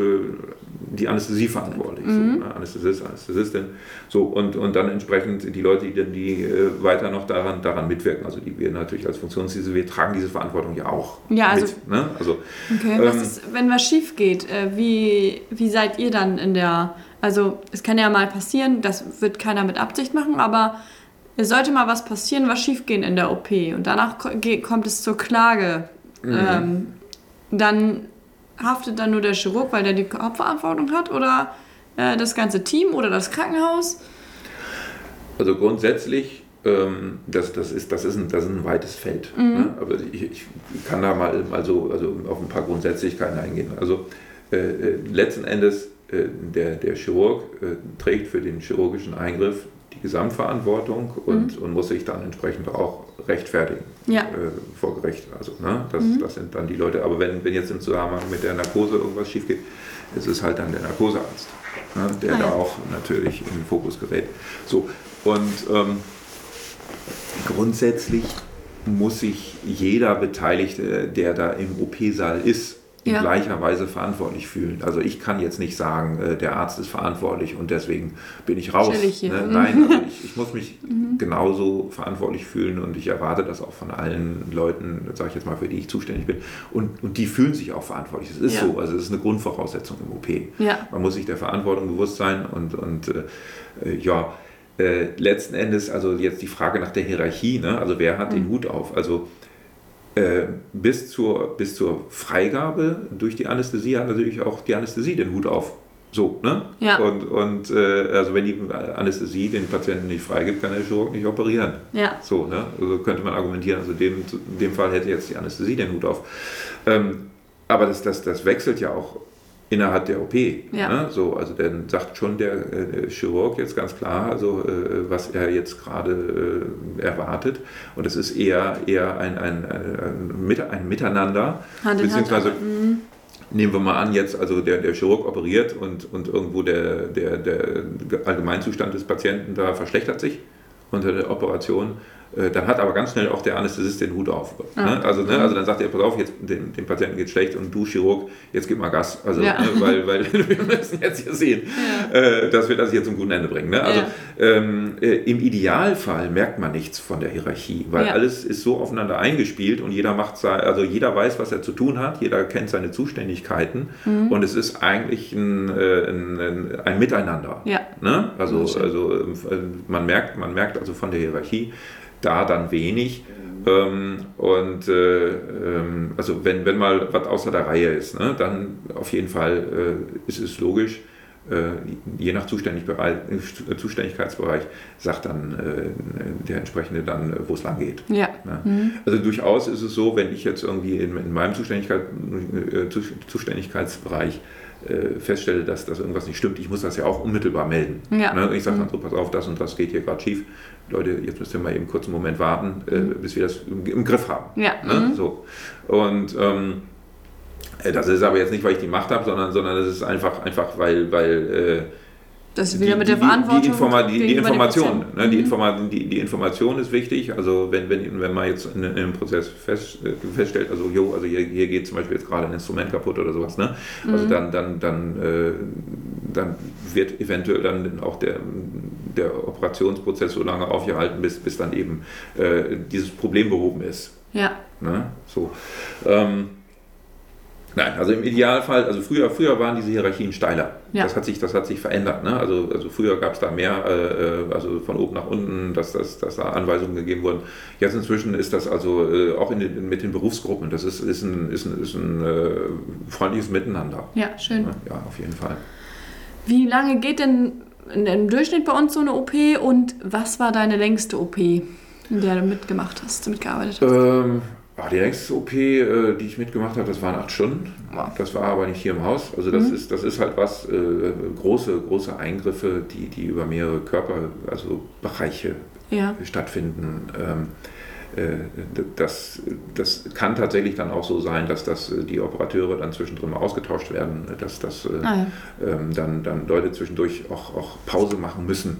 die Anästhesie verantwortlich. Mhm. So, ne? Anästhesist, Anästhesistin. So, und, und dann entsprechend die Leute, die, dann die äh, weiter noch daran, daran mitwirken. Also die wir natürlich als Funktionsdienste, wir tragen diese Verantwortung ja auch. Ja, also. Mit, ne? also okay. Ähm, ist, wenn was schief geht, äh, wie, wie seid ihr dann in der also es kann ja mal passieren, das wird keiner mit Absicht machen, aber es sollte mal was passieren, was schiefgehen in der OP und danach kommt es zur Klage. Mhm. Ähm, dann haftet dann nur der Chirurg, weil der die Hauptverantwortung hat oder äh, das ganze Team oder das Krankenhaus? Also grundsätzlich, ähm, das, das, ist, das, ist ein, das ist ein weites Feld. Mhm. Ne? Aber ich, ich, kann da mal, mal so also auf ein paar Grundsätzlichkeiten eingehen. Also äh, äh letzten Endes der, der Chirurg äh, trägt für den chirurgischen Eingriff die Gesamtverantwortung und, mhm. und muss sich dann entsprechend auch rechtfertigen ja. äh, vor Gericht. Also, ne, das, mhm. das sind dann die Leute. Aber wenn, wenn jetzt im Zusammenhang mit der Narkose irgendwas schief geht, ist es halt dann der Narkosearzt, ne, der ah, ja. da auch natürlich in den Fokus gerät. So, und ähm, grundsätzlich muss sich jeder Beteiligte, der da im OP-Saal ist, in ja. gleicher Weise verantwortlich fühlen. Also ich kann jetzt nicht sagen, äh, der Arzt ist verantwortlich und deswegen bin ich raus. Ich ne? Nein, also ich, ich, muss mich mhm. genauso verantwortlich fühlen und ich erwarte das auch von allen Leuten, sage ich jetzt mal, für die ich zuständig bin. Und, und die fühlen sich auch verantwortlich. Das ist ja. so, also es ist eine Grundvoraussetzung im OP. Ja. Man muss sich der Verantwortung bewusst sein und, und äh, ja, äh, letzten Endes, also jetzt die Frage nach der Hierarchie, ne? also wer hat mhm. den Hut auf? Also äh, bis, zur, bis zur Freigabe durch die Anästhesie hat natürlich auch die Anästhesie den Hut auf. So, ne? Ja. Und, und äh, also wenn die Anästhesie den Patienten nicht freigibt, kann der Chirurg nicht operieren. Ja. So, ne? Also könnte man argumentieren, also dem, in dem Fall hätte jetzt die Anästhesie den Hut auf. Ähm, aber das, das, das wechselt ja auch innerhalb der OP. Ja. Ne? So, also dann sagt schon der, äh, Chirurg jetzt ganz klar, also äh, was er jetzt gerade äh, erwartet. Und es ist eher, eher ein, ein, ein, ein Miteinander, Hand beziehungsweise Hand, mhm. nehmen wir mal an, jetzt also der, der Chirurg operiert und, und irgendwo der, der, der Allgemeinzustand des Patienten da verschlechtert sich unter der Operation dann hat aber ganz schnell auch der Anästhesist den Hut auf. Ah. Ne? Also, ne? also dann sagt er, pass auf, jetzt dem, dem Patienten geht schlecht und du Chirurg, jetzt gib mal Gas. Also, ja. ne? weil, weil wir müssen jetzt hier sehen, ja. äh, dass wir das hier zum guten Ende bringen. Ne? Also ja. ähm, äh, im Idealfall merkt man nichts von der Hierarchie, weil alles ist so aufeinander eingespielt und jeder macht also jeder weiß, was er zu tun hat, jeder kennt seine Zuständigkeiten mhm. und es ist eigentlich ein, äh, ein, ein, ein Miteinander. Ne? Also, also äh, man merkt, man merkt also von der Hierarchie, da dann wenig. Ähm, und äh, ähm, also wenn, wenn mal was außer der Reihe ist, ne, dann auf jeden Fall äh, ist es logisch, äh, je nach äh, Zuständigkeitsbereich sagt dann äh, der entsprechende dann, wo es lang geht. Ja. Mhm. Also durchaus ist es so, wenn ich jetzt irgendwie in, in meinem Zuständigkeit, Zuständigkeitsbereich feststelle, dass, dass irgendwas nicht stimmt, ich muss das ja auch unmittelbar melden. Ja. Ne? Ich sage dann mhm. so, pass auf, das und das geht hier gerade schief. Leute, jetzt müsst ihr mal eben kurz einen Moment warten, mhm. bis wir das im, im Griff haben. Ja. Ne? Mhm. So. Und ähm, äh, das ist aber jetzt nicht, weil ich die Macht habe, sondern, sondern das ist einfach, einfach weil, weil äh, das ist wieder die, mit der Verantwortung. Die, Informa die, die Information, ne, die, mhm. Informa die, die, Information ist wichtig. Also wenn, wenn, wenn man jetzt in, in einem Prozess fest, äh, feststellt, also jo, also hier, hier geht zum Beispiel jetzt gerade ein Instrument kaputt oder sowas, ne? Also mhm. dann, dann, dann, äh, dann wird eventuell dann auch der, der Operationsprozess so lange aufgehalten, bis, bis dann eben äh, dieses Problem behoben ist. Ja. Ne? So. Ähm, Nein, also im Idealfall, also früher, früher waren diese Hierarchien steiler. Ja. Das, hat sich, das hat sich verändert. Ne? Also, also früher gab es da mehr, äh, also von oben nach unten, dass, dass, dass da Anweisungen gegeben wurden. Jetzt inzwischen ist das also äh, auch in den, mit den Berufsgruppen, das ist, ist ein, ist ein, ist ein äh, freundliches Miteinander. Ja, schön. Ja, auf jeden Fall. Wie lange geht denn im Durchschnitt bei uns so eine OP und was war deine längste OP, in der du mitgemacht hast, mitgearbeitet hast? Ähm, die längste OP, äh, die ich mitgemacht habe, das waren acht Stunden. Das war aber nicht hier im Haus. Also das, mhm. ist, das ist halt was, äh, große, große Eingriffe, die, die über mehrere Körper, also Bereiche ja. stattfinden. Ähm, äh, das, das kann tatsächlich dann auch so sein, dass das, die Operateure dann zwischendrin mal ausgetauscht werden, dass das ah, ja. ähm, dann, dann Leute zwischendurch auch, auch Pause machen müssen.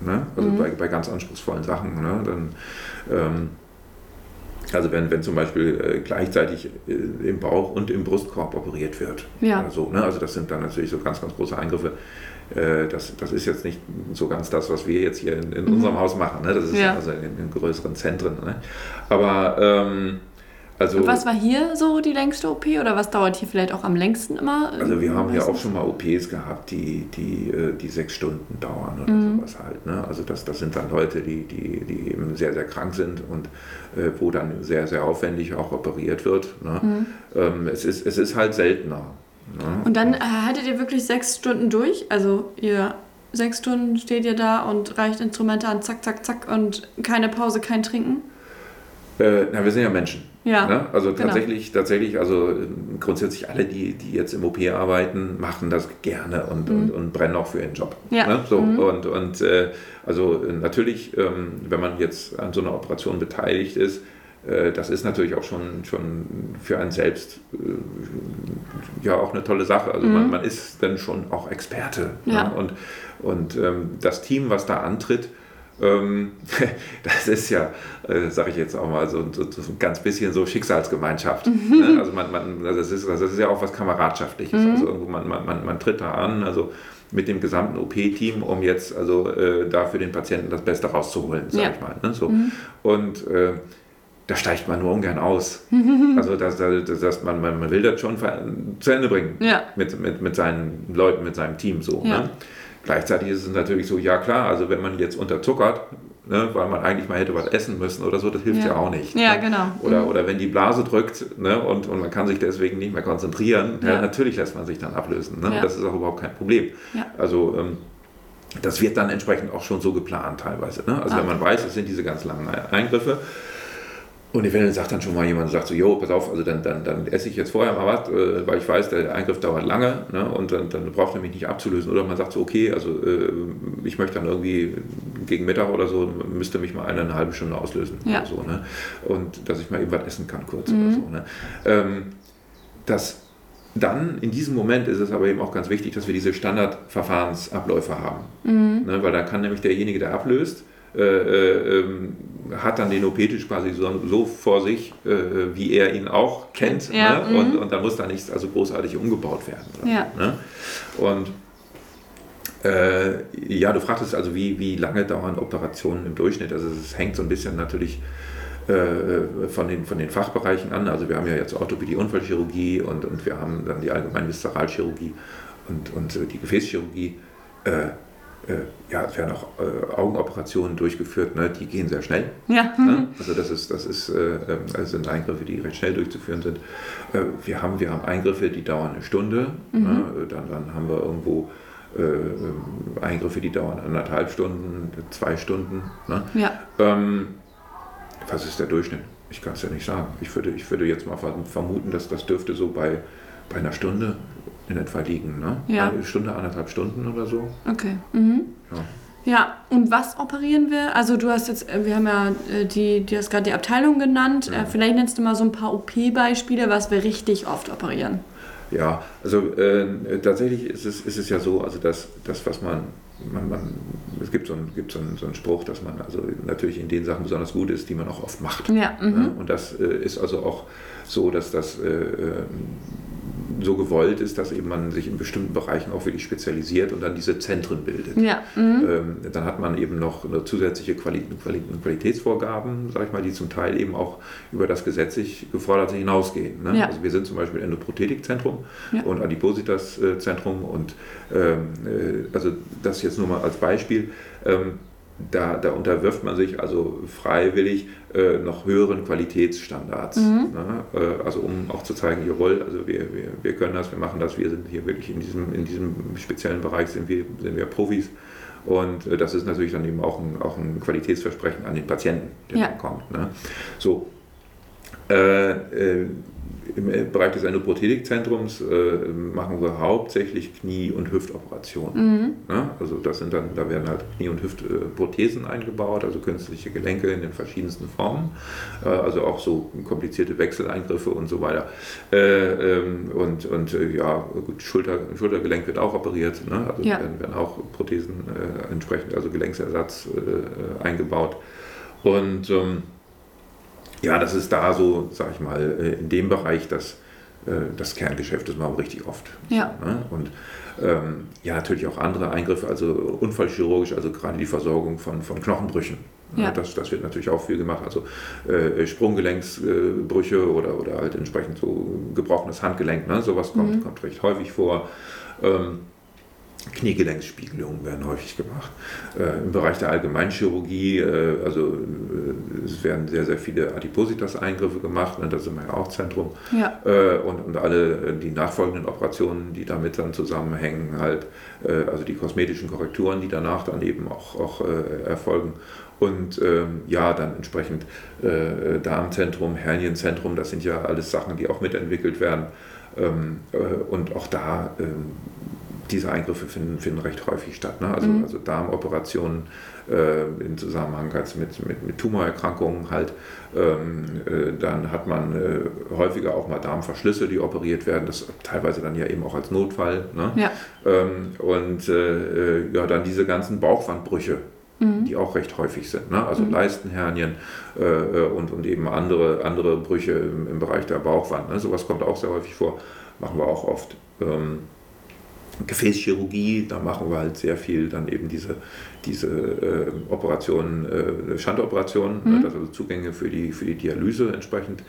Ne? Also mhm. bei, bei ganz anspruchsvollen Sachen. Ne? Dann, ähm, also wenn, wenn zum Beispiel äh, gleichzeitig äh, im Bauch und im Brustkorb operiert wird. Ja. Also, ne? also das sind dann natürlich so ganz, ganz große Eingriffe. Äh, das, das ist jetzt nicht so ganz das, was wir jetzt hier in, in mhm. unserem Haus machen. Ne? Das ist ja. also in, in größeren Zentren. Ne? Aber ähm, also, Und was war hier so die längste OP oder was dauert hier vielleicht auch am längsten immer? Also wir haben ja auch schon mal OPs gehabt, die, die, äh, die sechs Stunden dauern oder mhm. sowas halt. Ne? Also das, das sind dann Leute, die, die, die eben sehr, sehr krank sind und äh, wo dann sehr, sehr aufwendig auch operiert wird. Ne? Mhm. Ähm, es, ist, es ist halt seltener. Ne? Und dann äh, haltet ihr wirklich sechs Stunden durch? Also ihr sechs Stunden steht ihr da und reicht Instrumente an, zack, zack, zack und keine Pause, kein Trinken? Äh, na, wir sind ja Menschen. Ja, ne? Also genau. tatsächlich, tatsächlich, also ähm, grundsätzlich alle, die, die jetzt im OP arbeiten, machen das gerne und, mhm. und, und brennen auch für ihren Job. Ja. Ne? So, mhm. Und, und äh, also äh, natürlich, ähm, wenn man jetzt an so einer Operation beteiligt ist, äh, das ist natürlich auch schon, schon für einen selbst äh, ja auch eine tolle Sache. Also mhm. man, man ist dann schon auch Experte. Ja. Ne? Und, und ähm, das Team, was da antritt, das ist ja, äh, sage ich jetzt auch mal, so, so, so, ein ganz bisschen so Schicksalsgemeinschaft. Mhm. Ne? Also man, man, das, ist, das ist ja auch was Kameradschaftliches. Mhm. Also irgendwo man, man, man, man tritt da an, also mit dem gesamten OP-Team, um jetzt also äh, da für den Patienten das Beste rauszuholen, sage ja. ich mal. Ne? So. Mhm. Und äh, da steigt man nur ungern aus. Also das, das, das man, man, will das schon zu Ende bringen ja. mit, mit, mit seinen Leuten, mit seinem Team so. Ja. Ne? Gleichzeitig ist es natürlich so, ja klar, also wenn man jetzt unterzuckert, ne, weil man eigentlich mal hätte was essen müssen oder so, das hilft ja, ja auch nicht. Ja, ne? genau. Oder, mhm. oder wenn die Blase drückt ne, und, und man kann sich deswegen nicht mehr konzentrieren, ja. natürlich lässt man sich dann ablösen. Ne? Das ist auch überhaupt kein Problem. Also ähm, das wird dann entsprechend auch schon so geplant teilweise. Ne? Also ah. wenn man weiß, es sind diese ganz langen Eingriffe, und eventuell sagt dann schon mal jemand, sagt so, jo, pass auf, also dann, dann, dann esse ich jetzt vorher mal was, äh, weil ich weiß, der Eingriff dauert lange ne, und dann, dann braucht er mich nicht abzulösen. Oder man sagt so, okay, also äh, ich möchte dann irgendwie gegen Mittag oder so, müsste mich mal eine, eine halbe Stunde auslösen. Ja. So, ne? Und dass ich mal eben was essen kann kurz mhm. oder so. Ne? Ähm, das dann, in diesem Moment ist es aber eben auch ganz wichtig, dass wir diese Standardverfahrensabläufe haben. Mhm. Ne, weil da kann nämlich derjenige, der ablöst, äh, äh, ähm, hat dann den OP-Tisch quasi so, so, vor sich, äh, wie er ihn auch kennt. Ja, ne? und, mhm. und da muss da nichts also großartig umgebaut werden. Ja. So, ne? Und äh, ja, du fragtest also, wie, wie lange dauern Operationen im Durchschnitt? Also es hängt so ein bisschen natürlich äh, von, den, von den Fachbereichen an. Also wir haben ja jetzt Orthopädie, Unfallchirurgie und, und wir haben dann die allgemeine Viszeralchirurgie und, und die Gefäßchirurgie. Äh, äh, ja, es werden auch äh, Augenoperationen durchgeführt, ne? die gehen sehr schnell. Ja. Ne? Also das ist, das ist, äh, also sind Eingriffe, die recht schnell durchzuführen sind. Äh, wir, haben, wir haben Eingriffe, die dauern eine Stunde. Mhm. Ne? Dann, dann haben wir irgendwo äh, Eingriffe, die dauern anderthalb Stunden, zwei Stunden. Ne? Ja. Ähm, was ist der Durchschnitt? Ich kann es ja nicht sagen. Ich würde, ich würde jetzt mal vermuten, dass das dürfte so bei, bei einer Stunde in etwa liegen. Ne? Ja. Eine Stunde, anderthalb Stunden oder so. Okay. Mhm. Ja. Ja, und was operieren wir? Also du hast jetzt, äh, wir haben ja äh, die, du hast gerade die Abteilung genannt. Ja. Äh, vielleicht nennst du mal so ein paar OP-Beispiele, was wir richtig oft operieren. Ja, also äh, tatsächlich ist es, ist es ja so, also das, das was man, man, man es gibt, so, ein, gibt so, einen, so einen Spruch, dass man also natürlich in den Sachen besonders gut ist, die man auch oft macht. Ja, mhm. Und das äh, ist also auch so, dass das äh, ähm, so gewollt ist, dass eben man sich in bestimmten Bereichen auch wirklich spezialisiert und dann diese Zentren bildet. Ja. Mhm. Ähm, dann hat man eben noch zusätzliche Quali Quali Qualitätsvorgaben, sag ich mal, die zum Teil eben auch über das gesetzlich geforderte hinausgehen. Ne? Ja. Also wir sind zum Beispiel Endoprothetikzentrum Ja. und Adipositas-Zentrum und ähm, äh, also das jetzt nur mal als Beispiel. Ähm, da, da unterwirft man sich also freiwillig äh, noch höheren Qualitätsstandards. Mhm. Ne? Äh, also um auch zu zeigen, jawohl, also wir, wir, wir können das, wir machen das, wir sind hier wirklich in diesem, in diesem speziellen Bereich sind wir, sind wir Profis. Und äh, das ist natürlich dann eben auch ein, auch ein Qualitätsversprechen an den Patienten, der Ja. dann kommt. Ne? So, äh, äh, im Bereich des Endoprothetikzentrums äh, machen wir hauptsächlich Knie- und Hüftoperationen. Mhm. Ne? Also das sind dann, da werden halt Knie- und Hüftprothesen eingebaut, also künstliche Gelenke in den verschiedensten Formen, äh, also auch so komplizierte Wechseleingriffe und so weiter. Äh, ähm, und und äh, ja, gut, Schulter, Schultergelenk wird auch operiert, ne? also Ja. werden, werden auch Prothesen äh, entsprechend, also Gelenksersatz äh, eingebaut. Und ähm, ja, das ist da so, sag ich mal, äh, in dem Bereich das, äh, das Kerngeschäft, das machen wir richtig oft. Ja. Ne? Und ähm, ja, natürlich auch andere Eingriffe, also unfallchirurgisch, also gerade die Versorgung von, von Knochenbrüchen. Ne? Ja. Das, das wird natürlich auch viel gemacht, also äh, Sprunggelenksbrüche oder, oder halt entsprechend so gebrochenes Handgelenk, ne? sowas kommt, Mhm. kommt recht häufig vor. Ähm, Kniegelenksspiegelungen werden häufig gemacht. Äh, Im Bereich der Allgemeinchirurgie, äh, also äh, es werden sehr, sehr viele Adipositas-Eingriffe gemacht, ne, da sind wir ja auch Zentrum. Ja. Äh, und, und alle äh, die nachfolgenden Operationen, die damit dann zusammenhängen, halt, äh, also die kosmetischen Korrekturen, die danach dann eben auch, auch erfolgen. Und ähm, ja, dann entsprechend Darmzentrum, Hernienzentrum, das sind ja alles Sachen, die auch mitentwickelt werden. Ähm, äh, und auch da ähm, diese Eingriffe finden, finden recht häufig statt. Ne? Also, Mhm. also Darmoperationen äh, im Zusammenhang halt mit, mit, mit Tumorerkrankungen halt. Ähm, äh, dann hat man äh, häufiger auch mal Darmverschlüsse, die operiert werden. Das teilweise dann ja eben auch als Notfall. Ne? Ja. Ähm, und äh, äh, ja, dann diese ganzen Bauchwandbrüche, Mhm. die auch recht häufig sind. Ne? Also Mhm. Leistenhernien äh, äh, und, und eben andere, andere Brüche im, im Bereich der Bauchwand. Ne? Sowas kommt auch sehr häufig vor, machen wir auch oft. Ähm, Gefäßchirurgie, da machen wir halt sehr viel dann eben diese, diese äh, Operationen, äh, Schandoperationen, Mhm. ne, dass also Zugänge für die, für die Dialyse entsprechend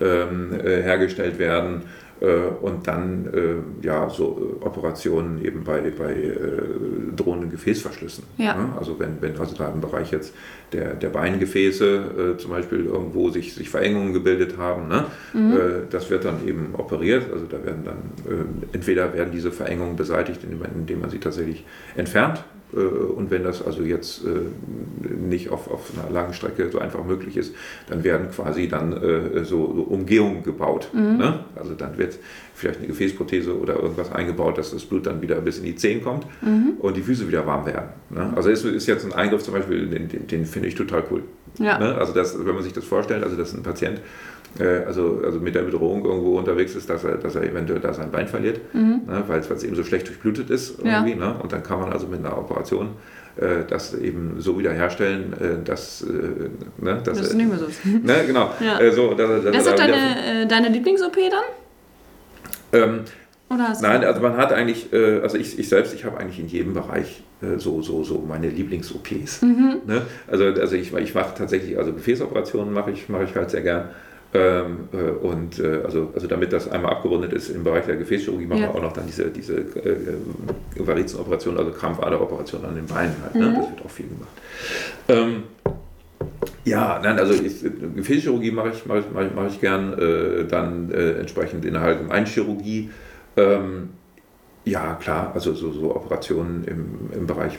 ähm, äh, hergestellt werden. Äh, und dann äh, ja so äh, Operationen eben bei, bei drohenden Gefäßverschlüssen. Ja. Ne? Also wenn, wenn also da im Bereich jetzt der, der Beingefäße zum Beispiel irgendwo sich, sich Verengungen gebildet haben, ne? Mhm. das wird dann eben operiert. Also da werden dann äh, entweder werden diese Verengungen beseitigt, indem man, indem man sie tatsächlich entfernt. Äh, und wenn das also jetzt äh, nicht auf, auf einer langen Strecke so einfach möglich ist, dann werden quasi dann äh, so, so Umgehungen gebaut. Mhm. Ne? Also dann wird vielleicht eine Gefäßprothese oder irgendwas eingebaut, dass das Blut dann wieder bis in die Zehen kommt Mhm. und die Füße wieder warm werden. Ne? Also ist, ist jetzt ein Eingriff zum Beispiel, den, den, den finde ich total cool. Ja. Ne? Also das, wenn man sich das vorstellt, also dass ein Patient also, also mit der Bedrohung irgendwo unterwegs ist, dass er, dass er eventuell da sein Bein verliert, Mhm. ne? weil es eben so schlecht durchblutet ist Ja. irgendwie. Ne? Und dann kann man also mit einer Operation äh, das eben so wiederherstellen, äh, dass, äh, ne? dass Das ist nicht mehr so. Ne, genau. Ja. Äh, so, dass, dass Das ist da deine, äh, deine Lieblings-OP dann? ähm, Nein, also man hat eigentlich, äh, also ich, ich selbst, ich habe eigentlich in jedem Bereich äh, so, so, so meine Lieblings-OPs. Mhm. Ne? Also, also ich, ich mache tatsächlich, also Gefäßoperationen mache ich, mache ich halt sehr gern. Ähm, äh, und äh, also, also damit das einmal abgerundet ist, im Bereich der Gefäßchirurgie machen ja. wir auch noch dann diese, diese äh, Varizenoperationen, also Krampfaderoperationen an den Beinen halt. Ne? Mhm. Das wird auch viel gemacht. Ähm, ja, nein, also ich, Gefäßchirurgie mache ich, mache ich, mache ich, mache ich gern, äh, dann äh, entsprechend in der Allgemeinchirurgie. Ähm, ja, klar, also so, so Operationen im, im Bereich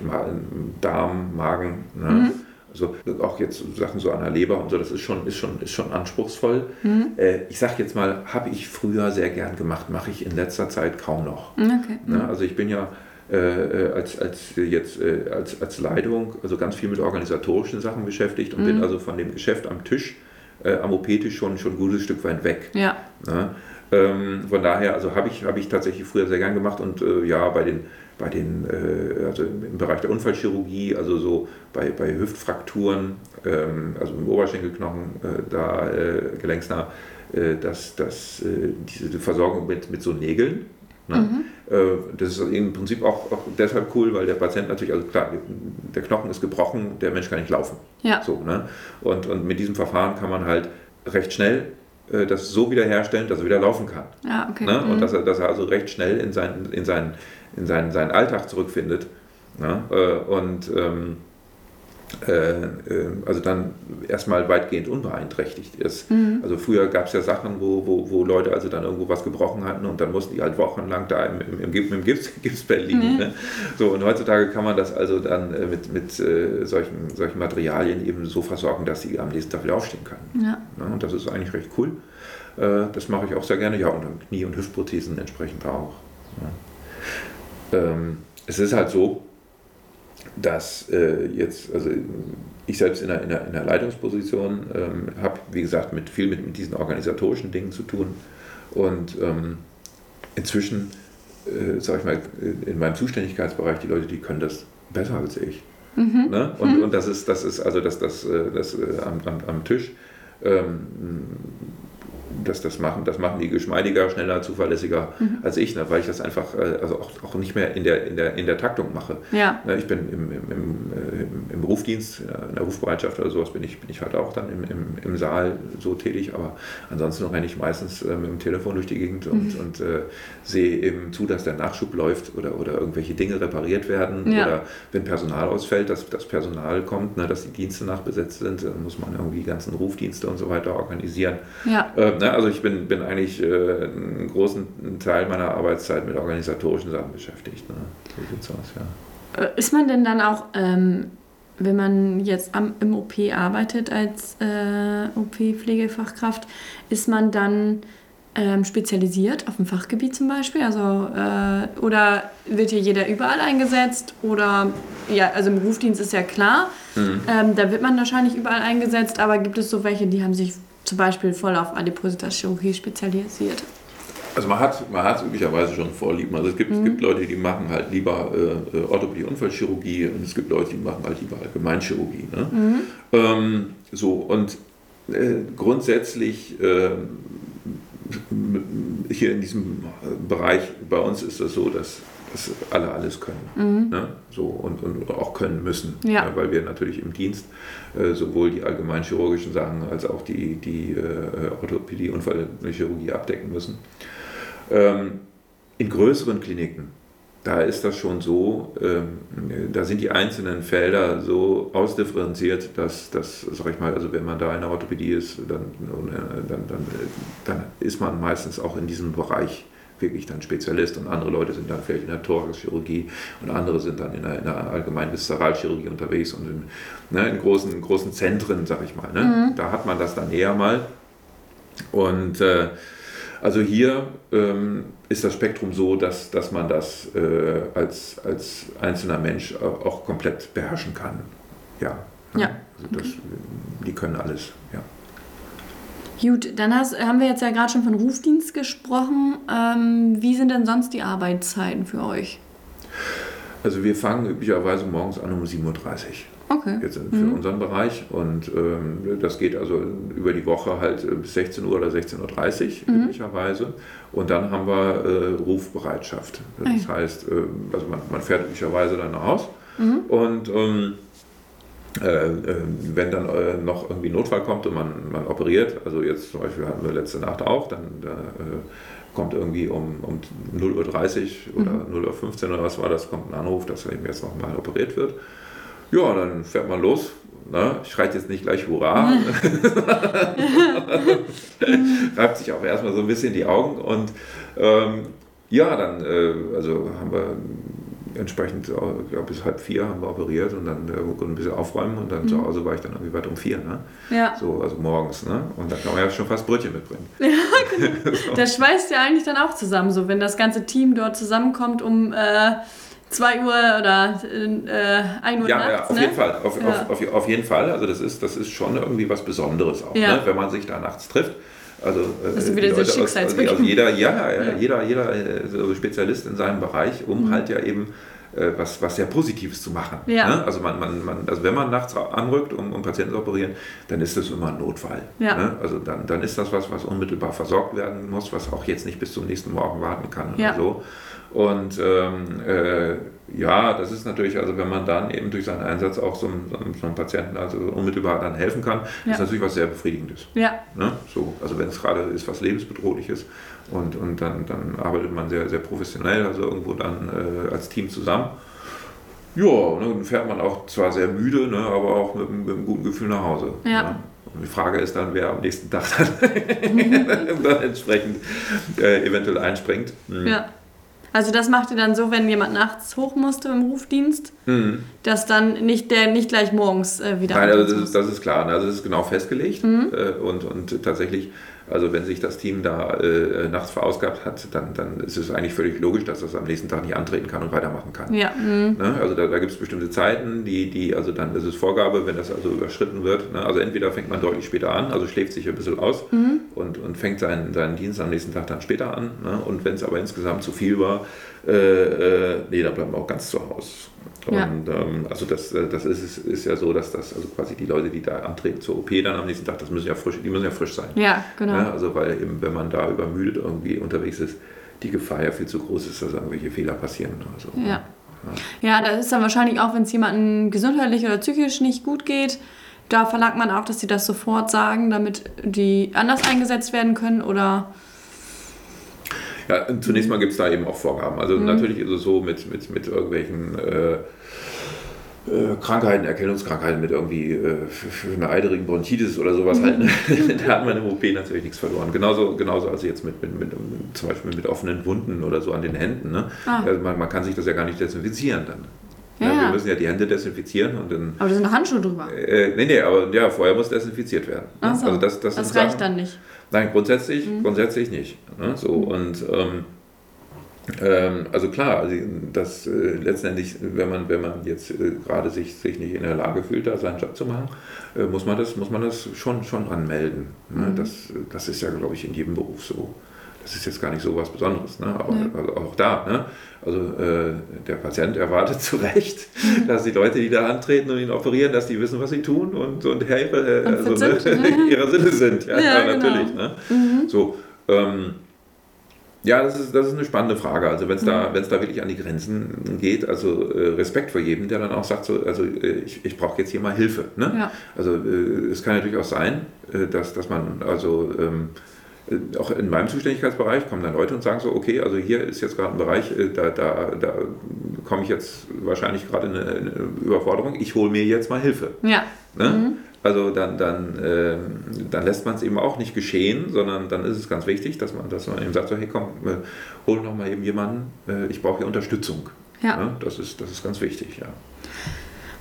Darm, Magen. Ne? Mhm. Also auch jetzt Sachen so an der Leber und so, das ist schon, ist schon, ist schon anspruchsvoll. Mhm. Äh, ich sage jetzt mal, habe ich früher sehr gern gemacht, mache ich in letzter Zeit kaum noch. Okay. Ne? Mhm. Also ich bin ja äh, als, als jetzt äh, als, als Leitung also ganz viel mit organisatorischen Sachen beschäftigt und mhm. bin also von dem Geschäft am Tisch, äh, am OP-Tisch schon, schon ein gutes Stück weit weg. Ja. Ne? Ähm, von daher, also habe ich, hab ich tatsächlich früher sehr gern gemacht und äh, ja, bei den, bei den äh, also im Bereich der Unfallchirurgie, also so bei, bei Hüftfrakturen, ähm, also im Oberschenkelknochen, äh, da äh, gelenksnah, äh, dass, dass äh, diese Versorgung mit, mit so Nägeln, Ne? Mhm. Das ist im Prinzip auch, auch, deshalb cool, weil der Patient natürlich, also klar, der Knochen ist gebrochen, der Mensch kann nicht laufen. Ja. So, ne? und, und mit diesem Verfahren kann man halt recht schnell äh, das so wiederherstellen, dass er wieder laufen kann. Ja, okay. Ne? Und mhm. dass, er, dass er also recht schnell in, sein, in, seinen, in seinen, seinen Alltag zurückfindet. Ne? Äh, und ähm, äh, also dann erstmal weitgehend unbeeinträchtigt ist. Mhm. Also früher gab es ja Sachen, wo, wo, wo Leute also dann irgendwo was gebrochen hatten und dann mussten die halt wochenlang da im, im, im, im Gips, Gipsbett liegen. Mhm. Ne? So, und heutzutage kann man das also dann mit, mit solchen, solchen Materialien eben so versorgen, dass sie am nächsten Tag wieder aufstehen können. Ja. Ne? Und das ist eigentlich recht cool. Äh, das mache ich auch sehr gerne. Ja, und dann Knie- und Hüftprothesen entsprechend auch. Ähm, es ist halt so, dass äh, jetzt, also ich selbst in der, in der, in der Leitungsposition ähm, habe, wie gesagt, mit viel mit, mit, diesen organisatorischen Dingen zu tun. Und ähm, inzwischen, äh, sage ich mal, in meinem Zuständigkeitsbereich, die Leute, die können das besser als ich. Mhm. Ne? Und, mhm. und das ist, das ist also das, das, das, das äh, am, am, am Tisch. Ähm, das, das, machen, das machen die geschmeidiger, schneller, zuverlässiger mhm. als ich, ne, weil ich das einfach äh, also auch, auch nicht mehr in der, in der, in der Taktung mache. Ja. Ne, ich bin im, im, im, äh, im Rufdienst, in der Rufbereitschaft oder sowas bin ich, bin ich halt auch dann im, im, im Saal so tätig, aber ansonsten renne ich meistens äh, mit dem Telefon durch die Gegend und, mhm. und äh, sehe eben zu, dass der Nachschub läuft oder, oder irgendwelche Dinge repariert werden ja. oder wenn Personal ausfällt, dass das Personal kommt, ne, dass die Dienste nachbesetzt sind, dann muss man irgendwie die ganzen Rufdienste und so weiter organisieren. Ja. Äh, ne, also ich bin, bin eigentlich äh, einen großen Teil meiner Arbeitszeit mit organisatorischen Sachen beschäftigt. Ne? So sieht's aus, ja. Äh, ist man denn dann auch, ähm, wenn man jetzt am, im OP arbeitet als äh, OP-Pflegefachkraft, ist man dann ähm, spezialisiert auf ein Fachgebiet zum Beispiel? Also, äh, oder wird hier jeder überall eingesetzt? Oder, ja, also im Rufdienst ist ja klar, mhm. ähm, da wird man wahrscheinlich überall eingesetzt, aber gibt es so welche, die haben sich zum Beispiel voll auf Adipositas-Chirurgie spezialisiert? Also man hat, man hat üblicherweise schon Vorlieben. Also es gibt, mhm. es gibt Leute, die machen halt lieber äh, äh, Orthopädie, Unfallchirurgie und es gibt Leute, die machen halt lieber Allgemeinchirurgie. Ne? Mhm. Ähm, so und äh, grundsätzlich äh, hier in diesem Bereich bei uns ist das so, dass alle alles können. Mhm. Ne? So, und, und auch können müssen. Ja. Ne? Weil wir natürlich im Dienst äh, sowohl die allgemeinchirurgischen Sachen als auch die, die äh, Orthopädie, Unfallchirurgie abdecken müssen. Ähm, in größeren Kliniken, da ist das schon so, ähm, da sind die einzelnen Felder so ausdifferenziert, dass, dass, sag ich mal, also wenn man da in der Orthopädie ist, dann, dann, dann, dann ist man meistens auch in diesem Bereich wirklich dann Spezialist und andere Leute sind dann vielleicht in der Thoraxchirurgie und andere sind dann in der, in der allgemeinen Viszeralchirurgie unterwegs und in, ne, in großen, großen Zentren, sag ich mal. Ne? Mhm. Da hat man das dann eher mal. Und äh, also hier ähm, ist das Spektrum so, dass, dass man das äh, als, als einzelner Mensch auch komplett beherrschen kann. Ja. ja. Also das, okay. Die können alles, ja. Gut, dann hast, haben wir jetzt ja gerade schon von Rufdienst gesprochen. Ähm, wie sind denn sonst die Arbeitszeiten für euch? Also wir fangen üblicherweise morgens an um 7.30 Uhr. Okay. Jetzt für mhm. unseren Bereich. Und ähm, das geht also über die Woche halt äh, bis 16 Uhr oder 16.30 Uhr mhm. üblicherweise. Und dann haben wir äh, Rufbereitschaft. Das okay. heißt, äh, also man, man, fährt üblicherweise dann nach Haus mhm. und ähm, äh, äh, wenn dann äh, noch irgendwie Notfall kommt und man, man operiert, also jetzt zum Beispiel hatten wir letzte Nacht auch, dann da, kommt irgendwie um, um 0.30 Uhr oder mhm. 0.15 Uhr oder was war das, kommt ein Anruf, dass eben jetzt nochmal operiert wird. Ja, dann fährt man los. Ne? Schreit jetzt nicht gleich Hurra. Reibt sich auch erstmal so ein bisschen die Augen und ähm, ja, dann äh, also haben wir entsprechend, ich glaube, bis halb vier haben wir operiert und dann äh, ein bisschen aufräumen und dann mhm. zu Hause war ich dann irgendwie weit um vier. Ne? Ja. So, also morgens. Ne? Und dann kann man ja schon fast Brötchen mitbringen. Ja, genau. so. Das schweißt ja eigentlich dann auch zusammen, so wenn das ganze Team dort zusammenkommt, um. Äh 2 Uhr oder äh, 1 Uhr ja, nachts, ja, auf ne? jeden Fall. Auf, ja. auf, auf, auf, jeden Fall. Also das ist, das ist schon irgendwie was Besonderes auch, ja. ne? wenn man sich da nachts trifft. Also, das ist wieder dieser Schicksalsbeginn. Also jeder, ja, ja, jeder, jeder also Spezialist in seinem Bereich, um mhm. halt ja eben äh, was, was sehr Positives zu machen. Ja. Ne? Also, man, man, man, also wenn man nachts anrückt, um, um Patienten zu operieren, dann ist das immer ein Notfall. Ja. Ne? Also dann, dann ist das was, was unmittelbar versorgt werden muss, was auch jetzt nicht bis zum nächsten Morgen warten kann ja. so. Und ähm, äh, ja, das ist natürlich, also wenn man dann eben durch seinen Einsatz auch so einem, so einem Patienten also unmittelbar dann helfen kann, ja. ist natürlich was sehr Befriedigendes. Ja. Ne? So, also wenn es gerade ist, was lebensbedrohliches und, und dann, dann arbeitet man sehr, sehr professionell, also irgendwo dann äh, als Team zusammen. Ja, und dann fährt man auch zwar sehr müde, ne, aber auch mit, mit einem guten Gefühl nach Hause. Ja. Ne? Und die Frage ist dann, wer am nächsten Tag dann, dann entsprechend äh, eventuell einspringt. Mhm. Ja. Also das macht ihr dann so, wenn jemand nachts hoch musste im Rufdienst, mhm. dass dann nicht der nicht gleich morgens äh, wieder. Nein, also das ist, das ist klar. Also das ist genau festgelegt mhm. äh, und, und tatsächlich also wenn sich das Team da äh, nachts verausgabt hat, dann, dann ist es eigentlich völlig logisch, dass das am nächsten Tag nicht antreten kann und weitermachen kann. Ja. Mhm. Ne? Also da, da gibt es bestimmte Zeiten, die, die, also dann ist es Vorgabe, wenn das also überschritten wird. Ne? Also entweder fängt man deutlich später an, also schläft sich ein bisschen aus mhm. und, und fängt seinen, seinen Dienst am nächsten Tag dann später an. Ne? Und wenn es aber insgesamt zu viel war, äh, äh, nee, dann bleiben wir auch ganz zu Hause. Ja. Und ähm, also das, äh, das ist, ist ja so, dass das, also quasi die Leute, die da antreten zur OP dann am nächsten Tag, das müssen ja frisch, die müssen ja frisch sein. Ja, genau. Ja, also weil eben, wenn man da übermüdet irgendwie unterwegs ist, die Gefahr ja viel zu groß ist, dass irgendwelche Fehler passieren. Also, ja. ja. Ja, das ist dann wahrscheinlich auch, wenn es jemandem gesundheitlich oder psychisch nicht gut geht, da verlangt man auch, dass sie das sofort sagen, damit die anders eingesetzt werden können oder ja, zunächst mal gibt es da eben auch Vorgaben. Also mhm. natürlich ist es so mit, mit, mit irgendwelchen äh, äh, Krankheiten, Erkältungskrankheiten mit irgendwie äh, einer eiderigen Bronchitis oder sowas halt. Ne? da hat man im OP natürlich nichts verloren. Genauso, genauso also jetzt mit, mit, mit, zum Beispiel mit offenen Wunden oder so an den Händen. Ne? Ah. Also man, man kann sich das ja gar nicht desinfizieren dann. Ja, ja. Wir müssen ja die Hände desinfizieren. Und dann, aber da sind Handschuhe drüber. Äh, nee, nee, aber ja, vorher muss desinfiziert werden. Ne? So. Also das, das, das reicht Sachen, dann nicht. Nein, grundsätzlich, mhm. grundsätzlich nicht. Ne? So, mhm. Und ähm, ähm, also klar, also das äh, letztendlich, wenn man, wenn man jetzt äh, gerade sich, sich nicht in der Lage fühlt, da seinen Job zu machen, äh, muss man das, muss man das schon, schon anmelden. Ne? Mhm. Das, das ist ja, glaube ich, in jedem Beruf so. Das ist jetzt gar nicht so was Besonderes, ne? aber ja. also auch da. Ne? Also äh, der Patient erwartet zu Recht, mhm. dass die Leute, die da antreten und ihn operieren, dass die wissen, was sie tun und, und, hey, äh, also, ne, ihrer Sinne sind. Ja, ja, ja genau. natürlich. Ne? Mhm. So, ähm, ja, das ist, das ist eine spannende Frage. Also wenn es da, mhm. da wirklich an die Grenzen geht, also äh, Respekt vor jedem, der dann auch sagt, so, also äh, ich, ich brauche jetzt hier mal Hilfe. Ne? Ja. Also äh, es kann natürlich auch sein, äh, dass, dass man also ähm, äh, auch in meinem Zuständigkeitsbereich kommen dann Leute und sagen so, okay, also hier ist jetzt gerade ein Bereich, äh, da, da, da komme ich jetzt wahrscheinlich gerade in eine, eine Überforderung, ich hole mir jetzt mal Hilfe. Ja. Ne? Mhm. Also dann, dann, äh, dann lässt man es eben auch nicht geschehen, sondern dann ist es ganz wichtig, dass man, dass man eben sagt, so, hey komm, äh, hol noch mal eben jemanden, äh, ich brauche hier Unterstützung. Ja. Ne? Das, ist, das ist ganz wichtig, ja.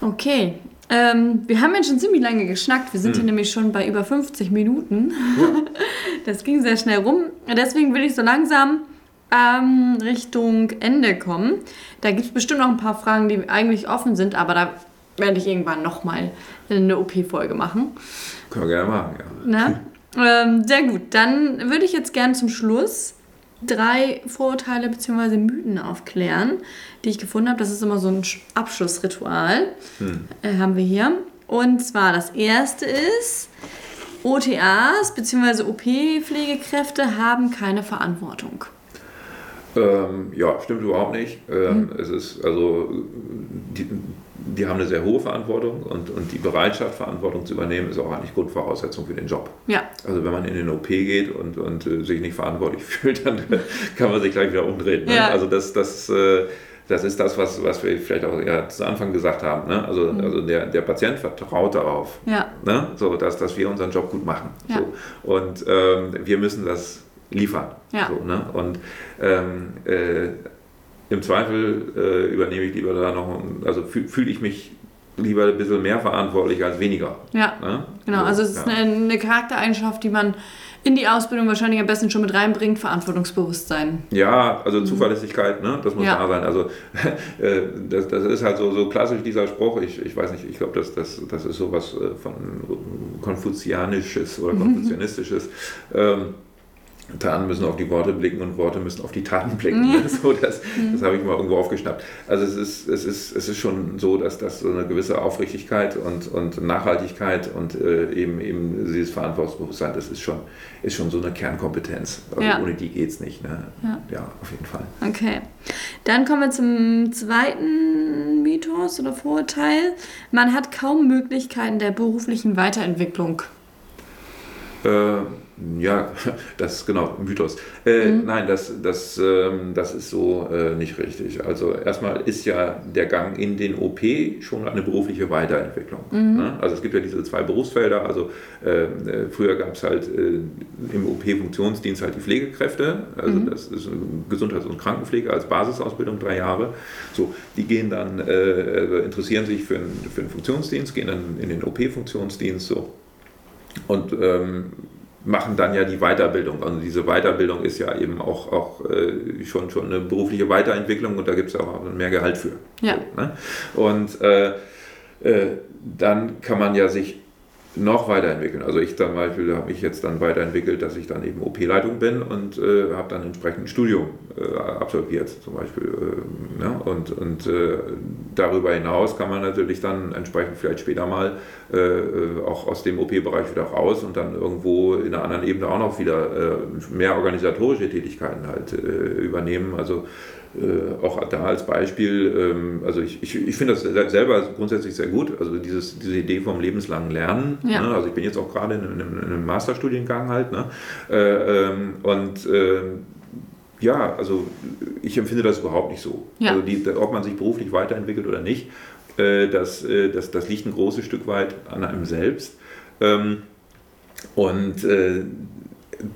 Okay, ähm, wir haben jetzt schon ziemlich lange geschnackt. Wir sind hm. hier nämlich schon bei über 50 Minuten. Ja. Das ging sehr schnell rum. Deswegen will ich so langsam ähm, Richtung Ende kommen. Da gibt es bestimmt noch ein paar Fragen, die eigentlich offen sind, aber da werde ich irgendwann nochmal eine OP-Folge machen. Können wir gerne machen, ja. Ähm, sehr gut. Dann würde ich jetzt gerne zum Schluss drei Vorurteile bzw. Mythen aufklären, die ich gefunden habe. Das ist immer so ein Abschlussritual, hm. äh, haben wir hier. Und zwar das erste ist, OTAs bzw. OP-Pflegekräfte haben keine Verantwortung. Ähm, ja, stimmt überhaupt nicht. Ähm, hm. Es ist also die, die haben eine sehr hohe Verantwortung und, und die Bereitschaft, Verantwortung zu übernehmen, ist auch eigentlich Grundvoraussetzung für den Job. Ja. Also wenn man in den OP geht und, und äh, sich nicht verantwortlich fühlt, dann kann man sich gleich wieder umdrehen. Ne? Ja. Also das, das, äh, das ist das, was, was wir vielleicht auch ja, zu Anfang gesagt haben. Ne? Also, Mhm. also der, der Patient vertraut darauf, Ja. ne? so, dass, dass wir unseren Job gut machen. Ja. So. Und ähm, wir müssen das liefern. So, ne? Und ähm, äh, im Zweifel äh, übernehme ich lieber da noch, also fühle fühl ich mich lieber ein bisschen mehr verantwortlich als weniger. Ja. Ne? Genau, So, also es ist eine, eine Charaktereigenschaft, die man in die Ausbildung wahrscheinlich am besten schon mit reinbringt, Verantwortungsbewusstsein. Ja, also Zuverlässigkeit, ne? das muss Ja. da sein. Also äh, das, das ist halt so, so klassisch dieser Spruch, ich, ich weiß nicht, ich glaube, das, das, das ist sowas äh, von Konfuzianisches oder Konfuzianistisches. Ähm, Taten müssen auf die Worte blicken und Worte müssen auf die Taten blicken. Ne? So, das das habe ich mal irgendwo aufgeschnappt. Also es ist, es ist, es ist schon so, dass das so eine gewisse Aufrichtigkeit und, und Nachhaltigkeit und äh, eben, eben dieses Verantwortungsbewusstsein, das ist schon, ist schon so eine Kernkompetenz. Also Ja. ohne die geht es nicht. Ne? Ja. ja, auf jeden Fall. Okay. Dann kommen wir zum zweiten Mythos oder Vorurteil. Man hat kaum Möglichkeiten der beruflichen Weiterentwicklung. Äh, ja, das ist genau Mythos. Äh, Nein, das, das, ähm, das ist so äh, nicht richtig. Also erstmal ist ja der Gang in den OP schon eine berufliche Weiterentwicklung. Ne? Also es gibt ja diese zwei Berufsfelder. Also äh, äh, früher gab es halt äh, im OP-Funktionsdienst halt die Pflegekräfte. Also das ist Gesundheits- und Krankenpflege als Basisausbildung drei Jahre. So, die gehen dann, äh, äh, interessieren sich für einen, für einen Funktionsdienst, gehen dann in den OP-Funktionsdienst so und ähm, machen dann ja die Weiterbildung. Also diese Weiterbildung ist ja eben auch, auch äh, schon, schon eine berufliche Weiterentwicklung und da gibt es ja auch mehr Gehalt für. Ja. So, ne? Und äh, äh, dann kann man ja sich noch weiterentwickeln. Also ich zum Beispiel habe mich jetzt dann weiterentwickelt, dass ich dann eben OP-Leitung bin und äh, habe dann entsprechend ein Studium absolviert zum Beispiel. Äh, ne? Und, und äh, darüber hinaus kann man natürlich dann entsprechend vielleicht später mal äh, äh, auch aus dem OP-Bereich wieder raus und dann irgendwo in einer anderen Ebene auch noch wieder äh, mehr organisatorische Tätigkeiten halt äh, übernehmen. Also äh, auch da als Beispiel, ähm, also ich, ich, ich finde das se- selber grundsätzlich sehr gut, also dieses, diese Idee vom lebenslangen Lernen. Ja. Ne? Also ich bin jetzt auch gerade in, einem- in einem Masterstudiengang halt. Ne? Äh, ähm, und ähm, ja, also ich empfinde das überhaupt nicht so. Ja. Also die, ob man sich beruflich weiterentwickelt oder nicht, äh, das, äh, das, das liegt ein großes Stück weit an einem selbst. Ähm, und äh,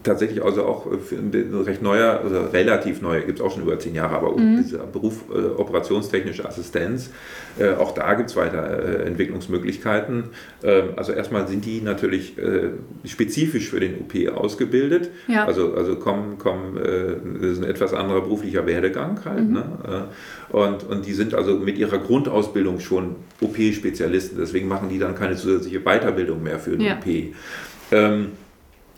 tatsächlich also auch für ein recht neuer, also relativ neuer, gibt es auch schon über zehn Jahre, aber dieser Beruf äh, operationstechnische Assistenz, äh, auch da gibt es weiter äh, Entwicklungsmöglichkeiten. Ähm, also erstmal sind die natürlich äh, spezifisch für den OP ausgebildet. Ja. Also, also kommen, kommen äh, das ist ein etwas anderer beruflicher Werdegang halt. Ne? Äh, Und, und die sind also mit ihrer Grundausbildung schon OP-Spezialisten, deswegen machen die dann keine zusätzliche Weiterbildung mehr für den Ja. OP. Ähm,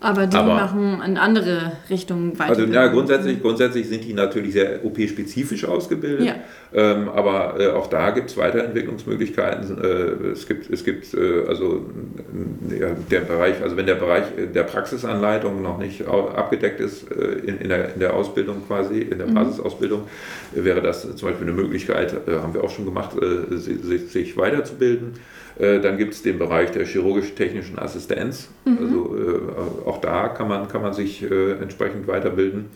Aber die Aber- machen in andere Richtungen weiter. also ja, grundsätzlich, grundsätzlich sind die natürlich sehr OP-spezifisch ausgebildet, Ja. ähm, aber äh, auch da gibt es Weiterentwicklungsmöglichkeiten. Äh, es gibt, es gibt äh, also der Bereich, also wenn der Bereich der Praxisanleitung noch nicht abgedeckt ist äh, in, in, der, in der Ausbildung quasi, in der Basisausbildung, äh, wäre das zum Beispiel eine Möglichkeit, äh, haben wir auch schon gemacht, äh, si- si- sich weiterzubilden. Äh, Dann gibt es den Bereich der chirurgisch-technischen Assistenz. Also äh, auch da kann man, kann man sich äh, entsprechend weiterbilden.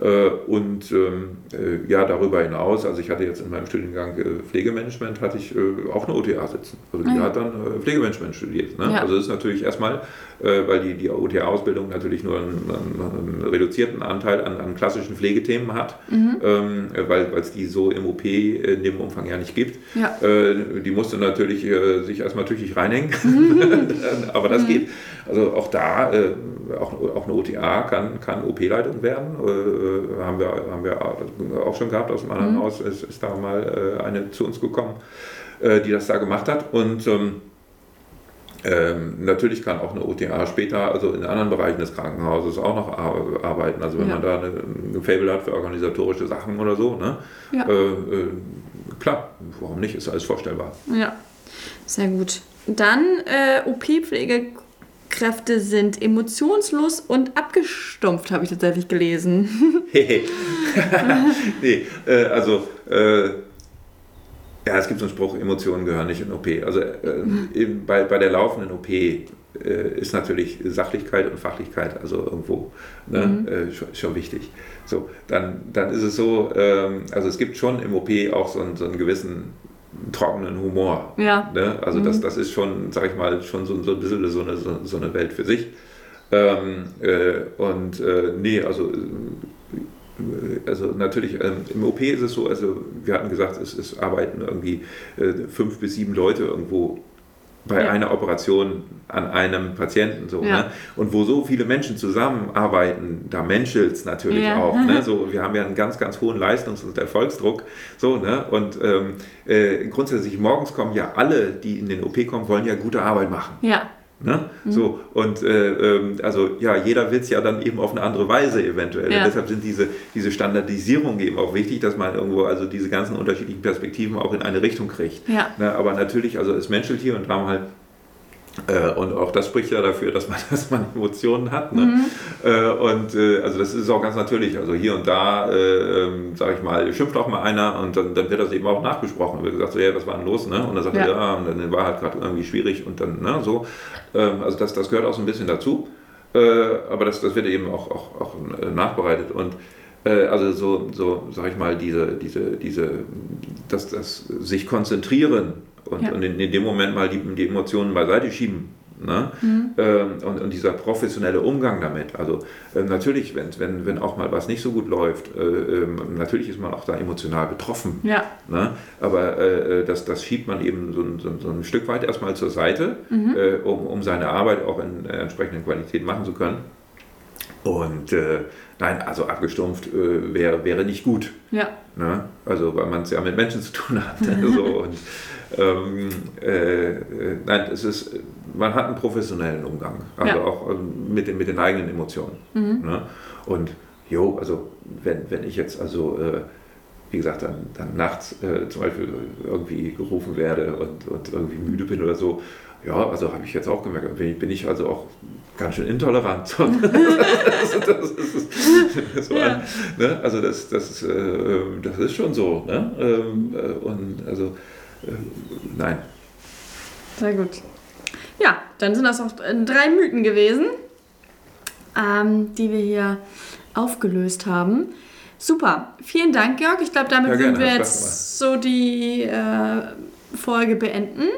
Äh, und ähm, äh, ja, darüber hinaus, also ich hatte jetzt in meinem Studiengang äh, Pflegemanagement, hatte ich auch eine OTA sitzen. Also die ja. hat dann Pflegemanagement studiert. Ne? Ja. Also das ist natürlich erstmal, weil die, die OTA-Ausbildung natürlich nur einen, einen, einen reduzierten Anteil an, an klassischen Pflegethemen hat, ähm, äh, weil es die so im OP in dem Umfang ja nicht gibt. Ja. Äh, die musste natürlich äh, sich erstmal tüchtig reinhängen, aber das geht. Also auch da, äh, auch, auch eine OTA kann, kann OP-Leitung werden. Äh, haben, wir, haben wir auch schon gehabt aus dem anderen Haus, ist, ist da mal äh, eine zu uns gekommen, äh, die das da gemacht hat. Und ähm, ähm, natürlich kann auch eine OTA später, also in anderen Bereichen des Krankenhauses auch noch ar arbeiten. Also wenn Ja. man da eine, ein Fable hat für organisatorische Sachen oder so, ne? Ja. Äh, äh, klar, warum nicht, ist alles vorstellbar. Ja, sehr gut. Dann äh, OP-Pflegekräfte sind emotionslos und abgestumpft, habe ich tatsächlich gelesen. nee, äh, also äh, ja, es gibt so einen Spruch, Emotionen gehören nicht in OP. Also äh, mhm. bei, bei der laufenden OP äh, ist natürlich Sachlichkeit und Fachlichkeit also irgendwo ne, mhm. äh, schon, schon, wichtig. So, dann, dann ist es so, ähm, also es gibt schon im OP auch so einen, so einen gewissen trockenen Humor. Ja. Ne? Also mhm. das, das ist schon, sag ich mal, schon so, so ein bisschen so eine, so, so eine Welt für sich. Ähm, äh, und äh, nee, also also natürlich ähm, im OP ist es so, also wir hatten gesagt, es, es arbeiten irgendwie äh, fünf bis sieben Leute irgendwo bei ja. einer Operation an einem Patienten so. Ja. Ne? Und wo so viele Menschen zusammenarbeiten, da menschelt es natürlich ja. auch. Ne? So, wir haben ja einen ganz, ganz hohen Leistungs- und Erfolgsdruck. So, ne? Und ähm, äh, grundsätzlich morgens kommen ja alle, die in den OP kommen, wollen ja gute Arbeit machen. Ja. Ne? Mhm. So, und äh, ähm, also ja, jeder will es ja dann eben auf eine andere Weise eventuell. Ja. deshalb sind diese, diese Standardisierungen eben auch wichtig, dass man irgendwo also diese ganzen unterschiedlichen Perspektiven auch in eine Richtung kriegt. Ja. Ne? Aber natürlich, also es menschelt hier und wir haben halt äh, und auch das spricht ja dafür, dass man, dass man Emotionen hat. Ne? Mhm. Äh, und äh, also das ist auch ganz natürlich. Also hier und da, ähm, sage ich mal, schimpft auch mal einer und dann, dann, wird das eben auch nachbesprochen. Wird gesagt, so, ja, was war denn los? Ne? Und dann sagt ja. er, ja, und dann war halt gerade irgendwie schwierig und dann, ne, so. Ähm, also das, das gehört auch so ein bisschen dazu. aber das, das wird eben auch, auch, auch nachbereitet. Und also so, so sag ich mal, diese, diese, diese, das, das sich konzentrieren und, ja. und in, in, dem Moment mal die, die Emotionen beiseite schieben. Ne? Mhm. Ähm, und, und, dieser professionelle Umgang damit. Also äh, natürlich, wenn, wenn, wenn auch mal was nicht so gut läuft, äh, äh, natürlich ist man auch da emotional betroffen. Ja. Ne? Aber äh, äh, das, das schiebt man eben so, so, so, ein Stück weit erstmal zur Seite, mhm. Äh, um, um seine Arbeit auch in entsprechender Qualität machen zu können. Und nein, also abgestumpft wäre, wäre nicht gut. Ja. Ne? Also weil man es ja mit Menschen zu tun hat. so, und, ähm, äh, äh, nein, es ist, man hat einen professionellen Umgang, also ja. auch ähm, mit den, mit den eigenen Emotionen. Mhm. Ne? Und jo, also wenn, wenn ich jetzt also äh, wie gesagt, dann, dann nachts äh, zum Beispiel irgendwie gerufen werde und, und irgendwie müde bin oder so, ja, also habe ich jetzt auch gemerkt, bin, bin ich also auch ganz schön intolerant. also, das ist, so ja. ein, ne? also das, das, äh, das ist schon so. Ne? Ähm, äh, und also nein. Sehr gut. Ja, dann sind das auch drei Mythen gewesen, ähm, die wir hier aufgelöst haben. Super, vielen Dank, Georg. Ich glaube, damit ja, würden wir jetzt so die äh, Folge beenden.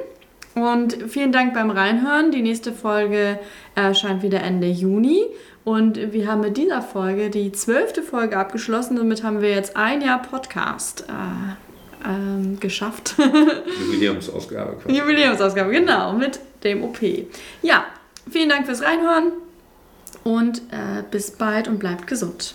Und vielen Dank beim Reinhören. Die nächste Folge erscheint wieder Ende Juni. Und wir haben mit dieser Folge die zwölfte Folge abgeschlossen. Damit haben wir jetzt ein Jahr Podcast. Äh, ähm, geschafft. Jubiläumsausgabe. Quasi. Jubiläumsausgabe, genau, mit dem OP. Ja, vielen Dank fürs Reinhören und äh, bis bald und bleibt gesund.